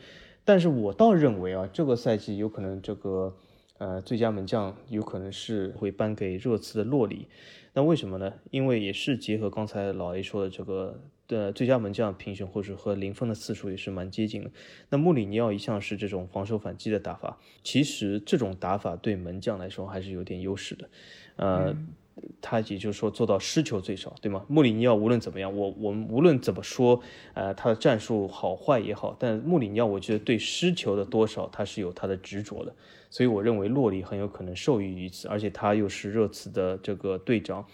[SPEAKER 2] 但是我倒认为啊，这个赛季有可能这个呃最佳门将有可能是会颁给热刺的洛里。那为什么呢？因为也是结合刚才老 A 说的这个的最佳门将评选，或者和零封的次数也是蛮接近的。那穆里尼奥一向是这种防守反击的打法，其实这种打法对门将来说还是有点优势的，呃。他也就是说做到失球最少，对吗？穆里尼奥无论怎么样，我我们无论怎么说，呃，他的战术好坏也好，但穆里尼奥我觉得对失球的多少他是有他的执着的，所以我认为洛里很有可能受益于此，而且他又是热刺的这个队长。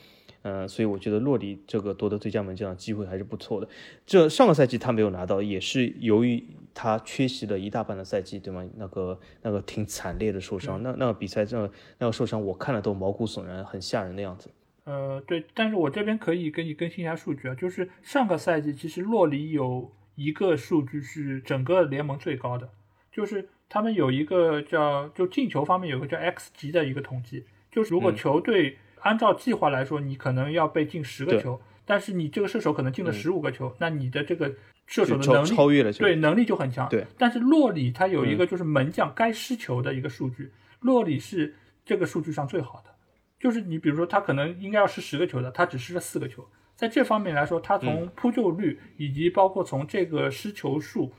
[SPEAKER 2] 嗯，所以我觉得洛里这个夺得最佳门将的机会还是不错的。这上个赛季他没有拿到，也是由于他缺席了一大半的赛季，对吗？那个那个挺惨烈的受伤，那那个比赛真的那个受伤，我看了都毛骨悚然，很吓人的样子。
[SPEAKER 1] 呃，对，但是我这边可以给你更新一下数据啊，就是上个赛季其实洛里有一个数据是整个联盟最高的，就是他们有一个叫就进球方面有个叫 X 级的一个统计，就是如果球队。按照计划来说，你可能要被进十个球，但是你这个射手可能进了十五个球，那你的这个射手的能力
[SPEAKER 2] 超越了，
[SPEAKER 1] 对能力就很强。
[SPEAKER 2] 对，
[SPEAKER 1] 但是洛里他有一个就是门将该失球的一个数据，洛里是这个数据上最好的。就是你比如说他可能应该要失十个球的，他只失了四个球，在这方面来说，他从扑救率以及包括从这个失球数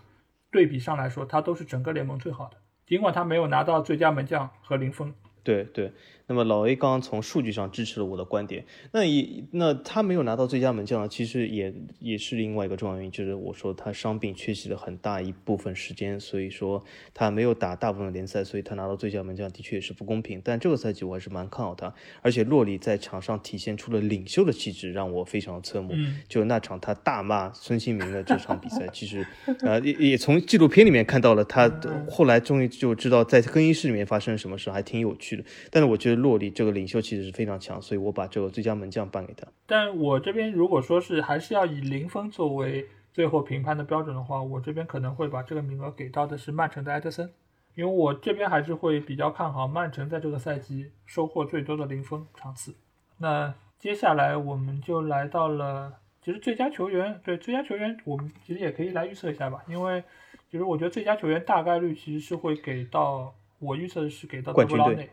[SPEAKER 1] 对比上来说，他都是整个联盟最好的。尽管他没有拿到最佳门将和零封。
[SPEAKER 2] 对对。那么老 A 刚刚从数据上支持了我的观点，那也那他没有拿到最佳门将呢，其实也也是另外一个重要原因，就是我说他伤病缺席了很大一部分时间，所以说他没有打大部分联赛，所以他拿到最佳门将的确也是不公平。但这个赛季我还是蛮看好他，而且洛里在场上体现出了领袖的气质，让我非常侧目。就那场他大骂孙兴民的这场比赛，其实呃也也从纪录片里面看到了他后来终于就知道在更衣室里面发生了什么事，还挺有趣的。但是我觉得。洛里这个领袖其实是非常强，所以我把这个最佳门将颁给他。
[SPEAKER 1] 但我这边如果说是还是要以零分作为最后评判的标准的话，我这边可能会把这个名额给到的是曼城的埃德森，因为我这边还是会比较看好曼城在这个赛季收获最多的零分场次。那接下来我们就来到了，其实最佳球员，对最佳球员，我们其实也可以来预测一下吧，因为其实我觉得最佳球员大概率其实是会给到，我预测的是给到德布劳内。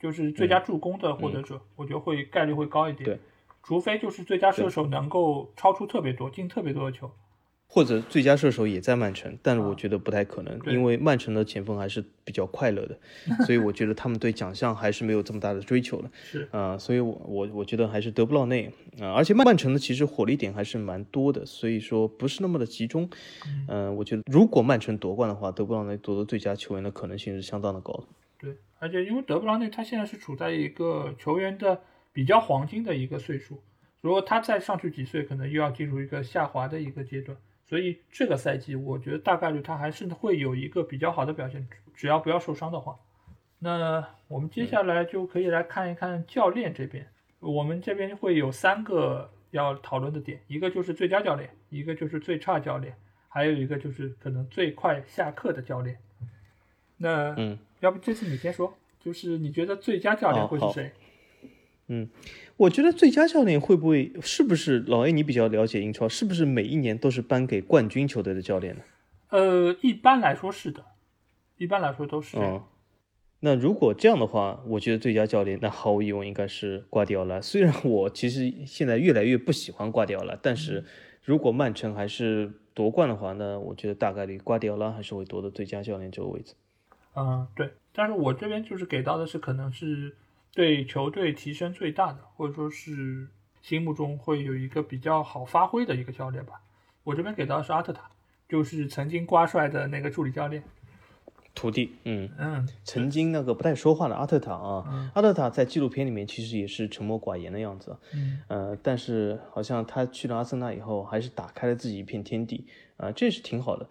[SPEAKER 1] 就是最佳助攻的获得者，我觉得会概率会高一点。
[SPEAKER 2] 对，
[SPEAKER 1] 除非就是最佳射手能够超出特别多，进特别多的球，
[SPEAKER 2] 或者最佳射手也在曼城，但是我觉得不太可能，因为曼城的前锋还是比较快乐的，所以我觉得他们对奖项还是没有这么大的追求的。
[SPEAKER 1] 是
[SPEAKER 2] 啊，所以我我我觉得还是德布劳内啊，而且曼城的其实火力点还是蛮多的，所以说不是那么的集中。嗯，我觉得如果曼城夺冠的话，德布劳内夺得最佳球员的可能性是相当的高的。
[SPEAKER 1] 而且，因为德布劳内他现在是处在一个球员的比较黄金的一个岁数，如果他再上去几岁，可能又要进入一个下滑的一个阶段。所以这个赛季我觉得大概率他还是会有一个比较好的表现，只要不要受伤的话。那我们接下来就可以来看一看教练这边，我们这边会有三个要讨论的点，一个就是最佳教练，一个就是最差教练，还有一个就是可能最快下课的教练。那
[SPEAKER 2] 嗯，
[SPEAKER 1] 要不这次你先说，就是你觉得最佳教练会是谁？
[SPEAKER 2] 嗯，我觉得最佳教练会不会是不是老 A？你比较了解英超，是不是每一年都是颁给冠军球队的教练呢？
[SPEAKER 1] 呃，一般来说是的，一般来说都是这样。
[SPEAKER 2] 哦，那如果这样的话，我觉得最佳教练那毫无疑问应该是瓜迪奥拉。虽然我其实现在越来越不喜欢瓜迪奥拉，但是如果曼城还是夺冠的话，那我觉得大概率瓜迪奥拉还是会夺得最佳教练这个位置。
[SPEAKER 1] 嗯，对，但是我这边就是给到的是可能是对球队提升最大的，或者说是心目中会有一个比较好发挥的一个教练吧。我这边给到的是阿特塔，就是曾经瓜帅的那个助理教练。
[SPEAKER 2] 徒弟，嗯，
[SPEAKER 1] 嗯，
[SPEAKER 2] 曾经那个不太说话的阿特塔啊，
[SPEAKER 1] 嗯
[SPEAKER 2] 阿特塔在纪录片里面其实也是沉默寡言的样子，
[SPEAKER 1] 嗯
[SPEAKER 2] 呃，但是好像他去了阿森纳以后，还是打开了自己一片天地啊、这是挺好的。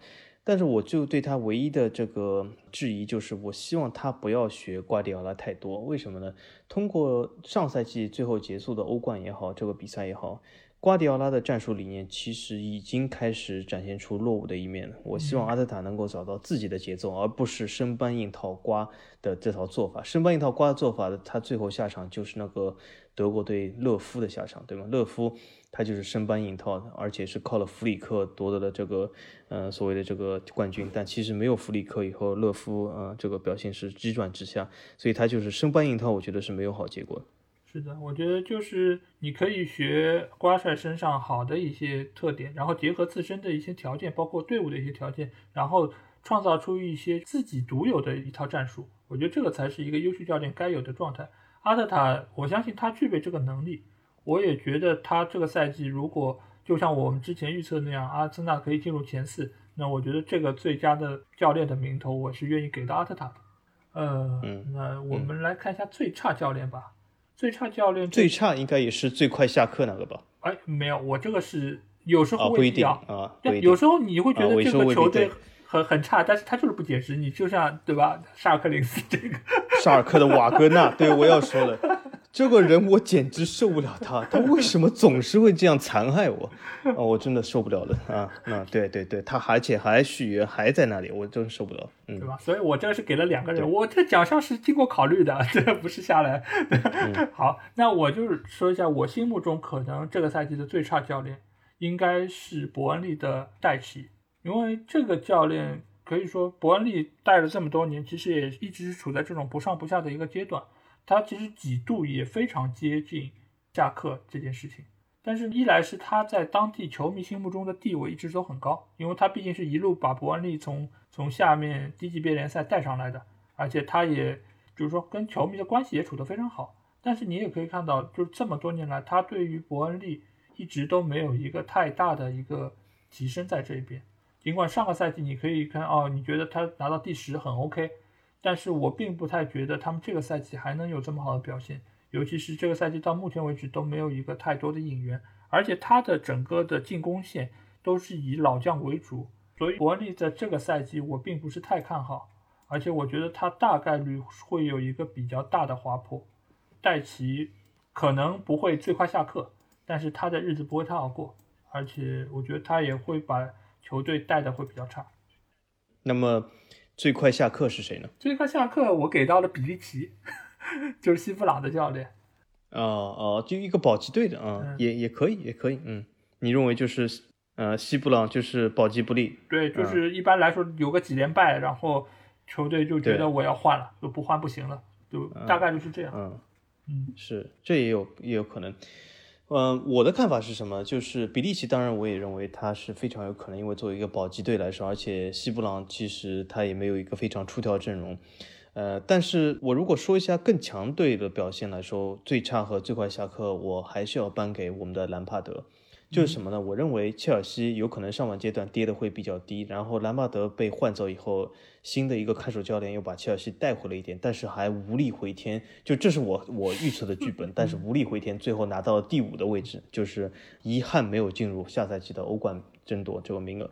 [SPEAKER 2] 但是我就对他唯一的这个质疑就是，我希望他不要学瓜迪奥拉太多。为什么呢？通过上赛季最后结束的欧冠也好，这个比赛也好，瓜迪奥拉的战术理念其实已经开始展现出落伍的一面了。我希望阿特塔能够找到自己的节奏，而不是生搬硬套瓜的这套做法。生搬硬套瓜的做法，他最后下场就是那个德国队勒夫的下场，对吗？勒夫他就是生搬硬套的，而且是靠了弗里克夺得了这个呃所谓的这个冠军。但其实没有弗里克以后，勒夫呃这个表现是急转直下，所以他就是生搬硬套，我觉得是没有好结果的。
[SPEAKER 1] 是的，我觉得就是你可以学瓜帅身上好的一些特点，然后结合自身的一些条件，包括队伍的一些条件，然后创造出一些自己独有的一套战术。我觉得这个才是一个优秀教练该有的状态。阿特塔，我相信他具备这个能力。我也觉得他这个赛季如果就像我们之前预测那样，阿森纳可以进入前四，那我觉得这个最佳的教练的名头，我是愿意给到阿特塔的。呃，
[SPEAKER 2] 嗯
[SPEAKER 1] 那我们来看一下最差教练吧。最差教练
[SPEAKER 2] 最差应该也是最快下课那个吧？
[SPEAKER 1] 哎，没有，我这个是有时
[SPEAKER 2] 啊，
[SPEAKER 1] 候会比较，
[SPEAKER 2] 啊，不一定
[SPEAKER 1] 有。时候你会觉
[SPEAKER 2] 啊
[SPEAKER 1] 得这个球队
[SPEAKER 2] 对
[SPEAKER 1] 很很差，但是他就是不解释，你就像对吧？沙尔克零四这个，
[SPEAKER 2] 沙尔克的瓦格纳，对我要说了，这个人我简直受不了他，他为什么总是会这样残害我？啊，我真的受不了了啊！那对对对，他而且还续约，还在那里，我真受不了。嗯
[SPEAKER 1] 对吧？所以我这个是给了两个人，我这个奖项是经过考虑的，这不是下来。
[SPEAKER 2] 嗯
[SPEAKER 1] 好，那我就是说一下，我心目中可能这个赛季的最差教练应该是伯恩利的戴奇，因为这个教练可以说伯恩利带了这么多年，其实也一直是处在这种不上不下的一个阶段，他其实几度也非常接近下课这件事情。但是，一来是他在当地球迷心目中的地位一直都很高，因为他毕竟是一路把伯恩利从从下面低级别联赛带上来的，而且他也就是说跟球迷的关系也处得非常好。但是你也可以看到，就是这么多年来，他对于伯恩利一直都没有一个太大的一个提升在这一边。尽管上个赛季你可以看哦，你觉得他拿到第十很 OK，但是我并不太觉得他们这个赛季还能有这么好的表现。尤其是这个赛季到目前为止都没有一个太多的引援，而且他的整个的进攻线都是以老将为主，所以伯利在这个赛季我并不是太看好，而且我觉得他大概率会有一个比较大的滑坡。戴奇可能不会最快下课，但是他的日子不会太好过，而且我觉得他也会把球队带的会比较差。
[SPEAKER 2] 那么最快下课是谁呢？
[SPEAKER 1] 最快下课我给到了比利奇，就是西布朗的教练。
[SPEAKER 2] 哦哦，就一个保级队的啊，
[SPEAKER 1] 嗯
[SPEAKER 2] 也也可以，也可以。嗯，你认为就是呃西布朗就是保级不利？
[SPEAKER 1] 对，就是一般来说有个几连败，然后球队就觉得我要换了，就不换不行了，就大概就是这样。
[SPEAKER 2] 嗯
[SPEAKER 1] 嗯
[SPEAKER 2] 是，这也有也有可能。嗯、我的看法是什么？就是比利奇，当然我也认为他是非常有可能，因为作为一个保级队来说，而且西布朗其实他也没有一个非常出挑阵容。呃，但是我如果说一下更强队的表现来说，最差和最快下课，我还是要颁给我们的兰帕德。就是什么呢？我认为切尔西有可能上半阶段跌的会比较低，然后兰帕德被换走以后，新的一个看守教练又把切尔西带回了一点，但是还无力回天。就这是我我预测的剧本，但是无力回天，最后拿到了第五的位置，就是遗憾没有进入下赛季的欧冠争夺这个名额。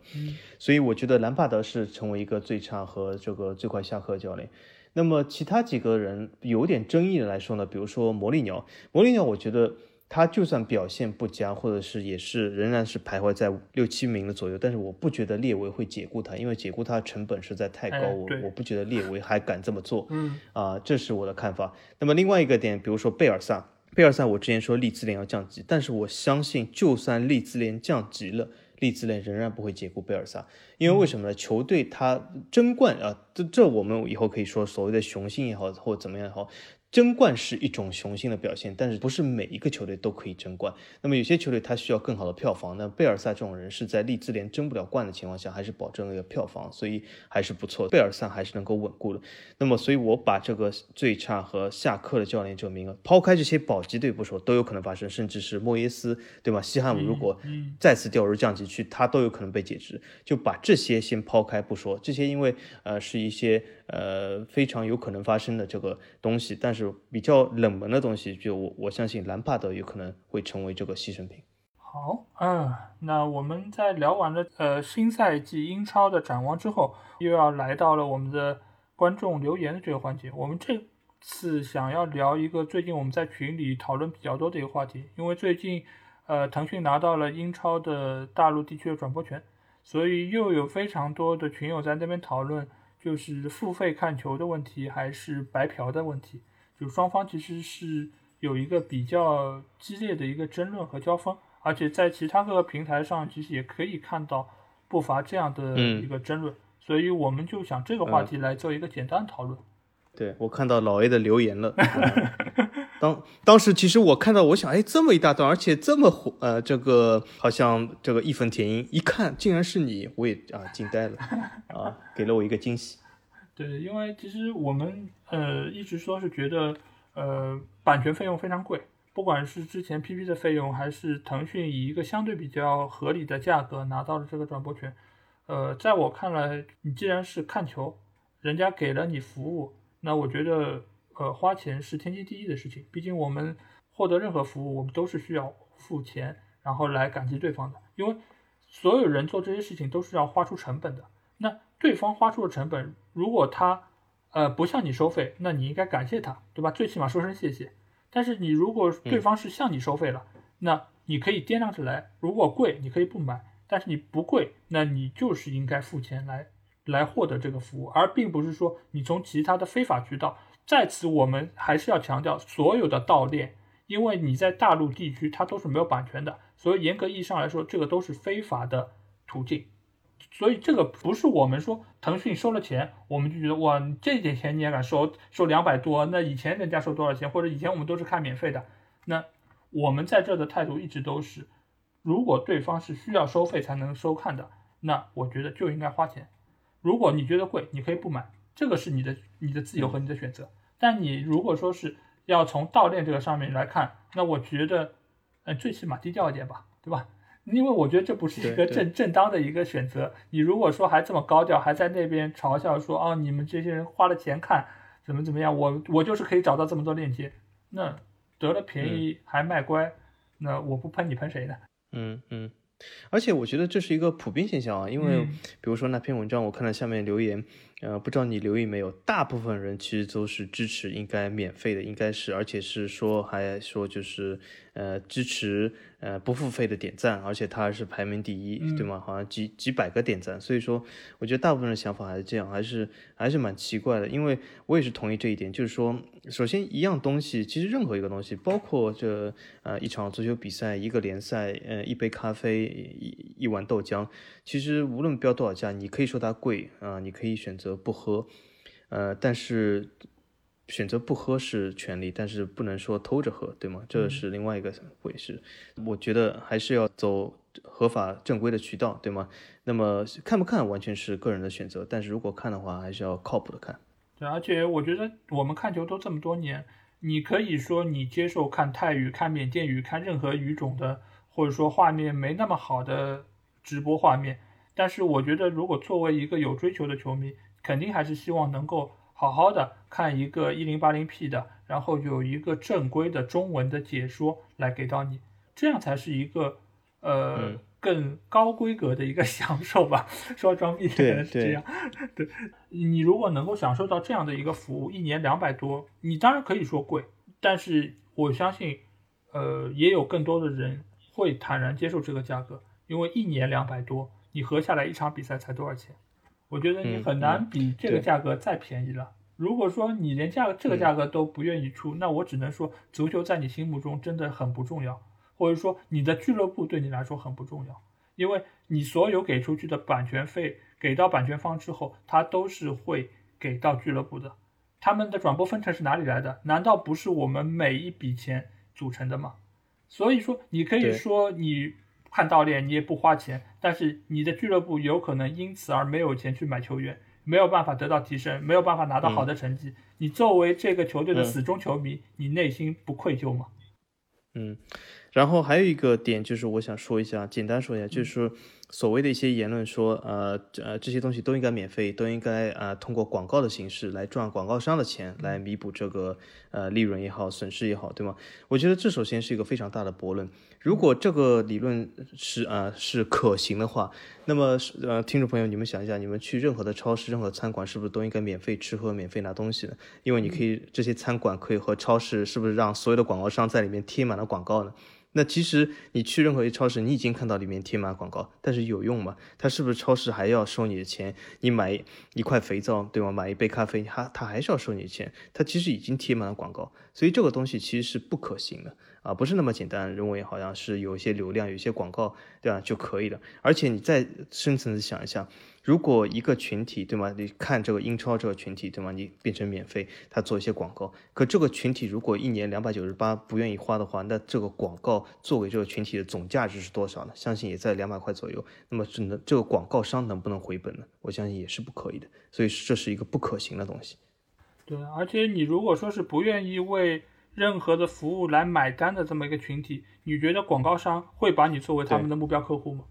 [SPEAKER 2] 所以我觉得兰帕德是成为一个最差和这个最快下课教练。那么其他几个人有点争议的来说呢，比如说魔力鸟，魔力鸟，我觉得。他就算表现不佳，或者是也是仍然是徘徊在六七名的左右，但是我不觉得列维会解雇他，因为解雇他的成本实在太高，我我不觉得列维还敢这么做。
[SPEAKER 1] 嗯，
[SPEAKER 2] 啊，这是我的看法。那么另外一个点，比如说贝尔萨，贝尔萨，我之前说利兹联要降级，但是我相信，就算利兹联降级了，利兹联仍然不会解雇贝尔萨，因为为什么呢？球队他争冠啊，这这我们以后可以说所谓的雄心也好，或怎么样也好。争冠是一种雄心的表现，但是不是每一个球队都可以争冠。那么有些球队他需要更好的票房。那贝尔萨这种人是在利兹联争不了冠的情况下，还是保证了一个票房，所以还是不错。贝尔萨还是能够稳固的。那么，所以我把这个最差和下课的教练这个名额抛开这些保级队不说，都有可能发生，甚至是莫耶斯，对吗？西汉姆如果再次掉入降级区，他都有可能被解职。就把这些先抛开不说，这些因为呃是一些呃非常有可能发生的这个东西，但是。比较冷门的东西，就我我相信兰帕德有可能会成为这个牺牲品。
[SPEAKER 1] 好，嗯，那我们在聊完了呃新赛季英超的展望之后，又要来到了我们的观众留言的这个环节。我们这次想要聊一个最近我们在群里讨论比较多的一个话题，因为最近呃腾讯拿到了英超的大陆地区的转播权，所以又有非常多的群友在那边讨论，就是付费看球的问题还是白嫖的问题。就双方其实是有一个比较激烈的一个争论和交锋，而且在其他各个平台上，其实也可以看到不乏这样的一个争论，所以我们就想这个话题来做一个简单讨论。
[SPEAKER 2] 对我看到老 A 的留言了，当当时其实我看到，我想，哎，这么一大段，而且这么火，呃，这个好像这个义愤填膺，一看竟然是你，我也啊惊呆了，啊，给了我一个惊喜。
[SPEAKER 1] 对，因为其实我们呃一直说是觉得呃版权费用非常贵，不管是之前 PP 的费用，还是腾讯以一个相对比较合理的价格拿到了这个转播权，呃，在我看来，你既然是看球，人家给了你服务，那我觉得呃花钱是天经地义的事情。毕竟我们获得任何服务，我们都是需要付钱，然后来感激对方的。因为所有人做这些事情都是要花出成本的。那对方花出的成本。如果他，呃，不向你收费，那你应该感谢他，对吧？最起码说声谢谢。但是你如果对方是向你收费了，那你可以掂量着来。如果贵，你可以不买；但是你不贵，那你就是应该付钱来来获得这个服务，而并不是说你从其他的非法渠道。在此，我们还是要强调，所有的盗链，因为你在大陆地区它都是没有版权的，所以严格意义上来说，这个都是非法的途径。所以这个不是我们说腾讯收了钱，我们就觉得哇，这点钱你也敢收收两百多？那以前人家收多少钱？或者以前我们都是看免费的？那我们在这的态度一直都是，如果对方是需要收费才能收看的，那我觉得就应该花钱。如果你觉得贵，你可以不买，这个是你的你的自由和你的选择。但你如果说是要从盗链这个上面来看，那我觉得，呃，最起码低调一点吧，对吧？因为我觉得这不是一个正正当的一个选择。你如果说还这么高调，还在那边嘲笑说啊，你们这些人花了钱看怎么怎么样，我我就是可以找到这么多链接，那得了便宜还卖乖，那我不喷你喷谁呢？
[SPEAKER 2] 嗯嗯。而且我觉得这是一个普遍现象啊，因为比如说那篇文章，我看到下面留言，呃，不知道你留意没有，大部分人其实都是支持应该免费的，应该是，而且是说还说就是呃支持。呃，不付费的点赞，而且它还是排名第一，对吗？好像几几百个点赞，所以说，我觉得大部分人想法还是这样，还是还是蛮奇怪的。因为我也是同意这一点，就是说，首先一样东西，其实任何一个东西，包括这呃一场足球比赛、一个联赛、呃一杯咖啡、一一碗豆浆，其实无论标多少价，你可以说它贵啊，你可以选择不喝，呃，但是。选择不喝是权利，但是不能说偷着喝，对吗？这是另外一个回事。我觉得还是要走合法正规的渠道，对吗？那么看不看完全是个人的选择，但是如果看的话，还是要靠谱的看。
[SPEAKER 1] 对，而且我觉得我们看球都这么多年，你可以说你接受看泰语、看缅甸语、看任何语种的或者说画面没那么好的直播画面。但是我觉得，如果作为一个有追求的球迷，肯定还是希望能够好好的看一个一零八零 P 的，然后有一个正规的中文的解说来给到你，这样才是一个呃更高规格的一个 享受吧。说装逼可能是这样，对你如果能够享受到这样的一个服务，一年两百多，你当然可以说贵，但是我相信，呃，也有更多的人会坦然接受这个价格，因为一年两百多。你合下来一场比赛才多少钱？我觉得你很难比这个价格再便宜了。如果说你连价这个价格都不愿意出，那我只能说足球在你心目中真的很不重要，或者说你的俱乐部对你来说很不重要，因为你所有给出去的版权费给到版权方之后，他都是会给到俱乐部的。他们的转播分成是哪里来的？难道不是我们每一笔钱组成的吗？所以说，你可以说你。看教练，你也不花钱，但是你的俱乐部有可能因此而没有钱去买球员，没有办法得到提升，没有办法拿到好的成绩。你作为这个球队的死忠球迷，你内心不愧疚吗？
[SPEAKER 2] 嗯。然后还有一个点就是，我想说一下，简单说一下，就是说所谓的一些言论说，呃呃，这些东西都应该免费，都应该呃通过广告的形式来赚广告商的钱，来弥补这个呃利润也好，损失也好，对吗？我觉得这首先是一个非常大的悖论。如果这个理论是呃是可行的话，那么呃听众朋友，你们想一下，你们去任何的超市、任何餐馆，是不是都应该免费吃喝、免费拿东西呢？因为你可以这些餐馆可以和超市，是不是让所有的广告商在里面贴满了广告呢？那其实你去任何一个超市，你已经看到里面贴满广告，但是有用吗？他是不是超市还要收你的钱？你买一块肥皂，对吗？买一杯咖啡，他他还是要收你的钱。他其实已经贴满了广告，所以这个东西其实是不可行的啊，不是那么简单，认为好像是有一些流量、有一些广告，对吧就可以了。而且你再深层次想一下。如果一个群体，对吗？你看这个英超这个群体，对吗？你变成免费，他做一些广告。可这个群体如果一年两百九十八不愿意花的话，那这个广告作为这个群体的总价值是多少呢？相信也在两百块左右。那么只能这个广告商能不能回本呢？我相信也是不可以的。所以这是一个不可行的东西。
[SPEAKER 1] 对，而且你如果说是不愿意为任何的服务来买单的这么一个群体，你觉得广告商会把你作为他们的目标客户吗？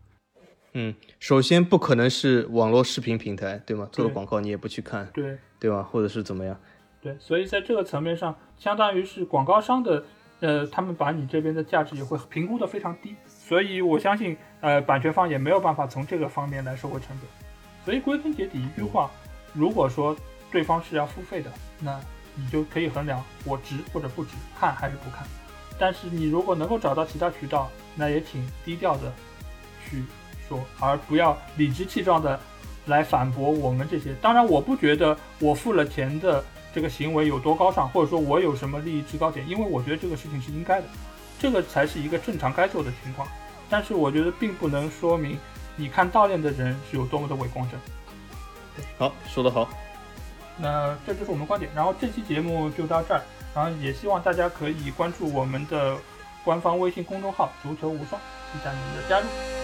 [SPEAKER 2] 嗯，首先不可能是网络视频平台，对吗？做的广告你也不去看，
[SPEAKER 1] 对
[SPEAKER 2] 对吧？或者是怎么样？
[SPEAKER 1] 对，所以在这个层面上，相当于是广告商的，呃，他们把你这边的价值也会评估的非常低，所以我相信，呃，版权方也没有办法从这个方面来收回成本。所以归根结底一句话，如果说对方是要付费的，那你就可以衡量我值或者不值，看还是不看。但是你如果能够找到其他渠道，那也请低调的去。说，而不要理直气壮的来反驳我们这些。当然，我不觉得我付了钱的这个行为有多高尚，或者说我有什么利益制高点，因为我觉得这个事情是应该的，这个才是一个正常该做的情况。但是，我觉得并不能说明你看盗链的人是有多么的伪光正。
[SPEAKER 2] 好，说得好。
[SPEAKER 1] 那这就是我们观点。然后这期节目就到这儿，然后也希望大家可以关注我们的官方微信公众号“足球无双”，期待您的加入。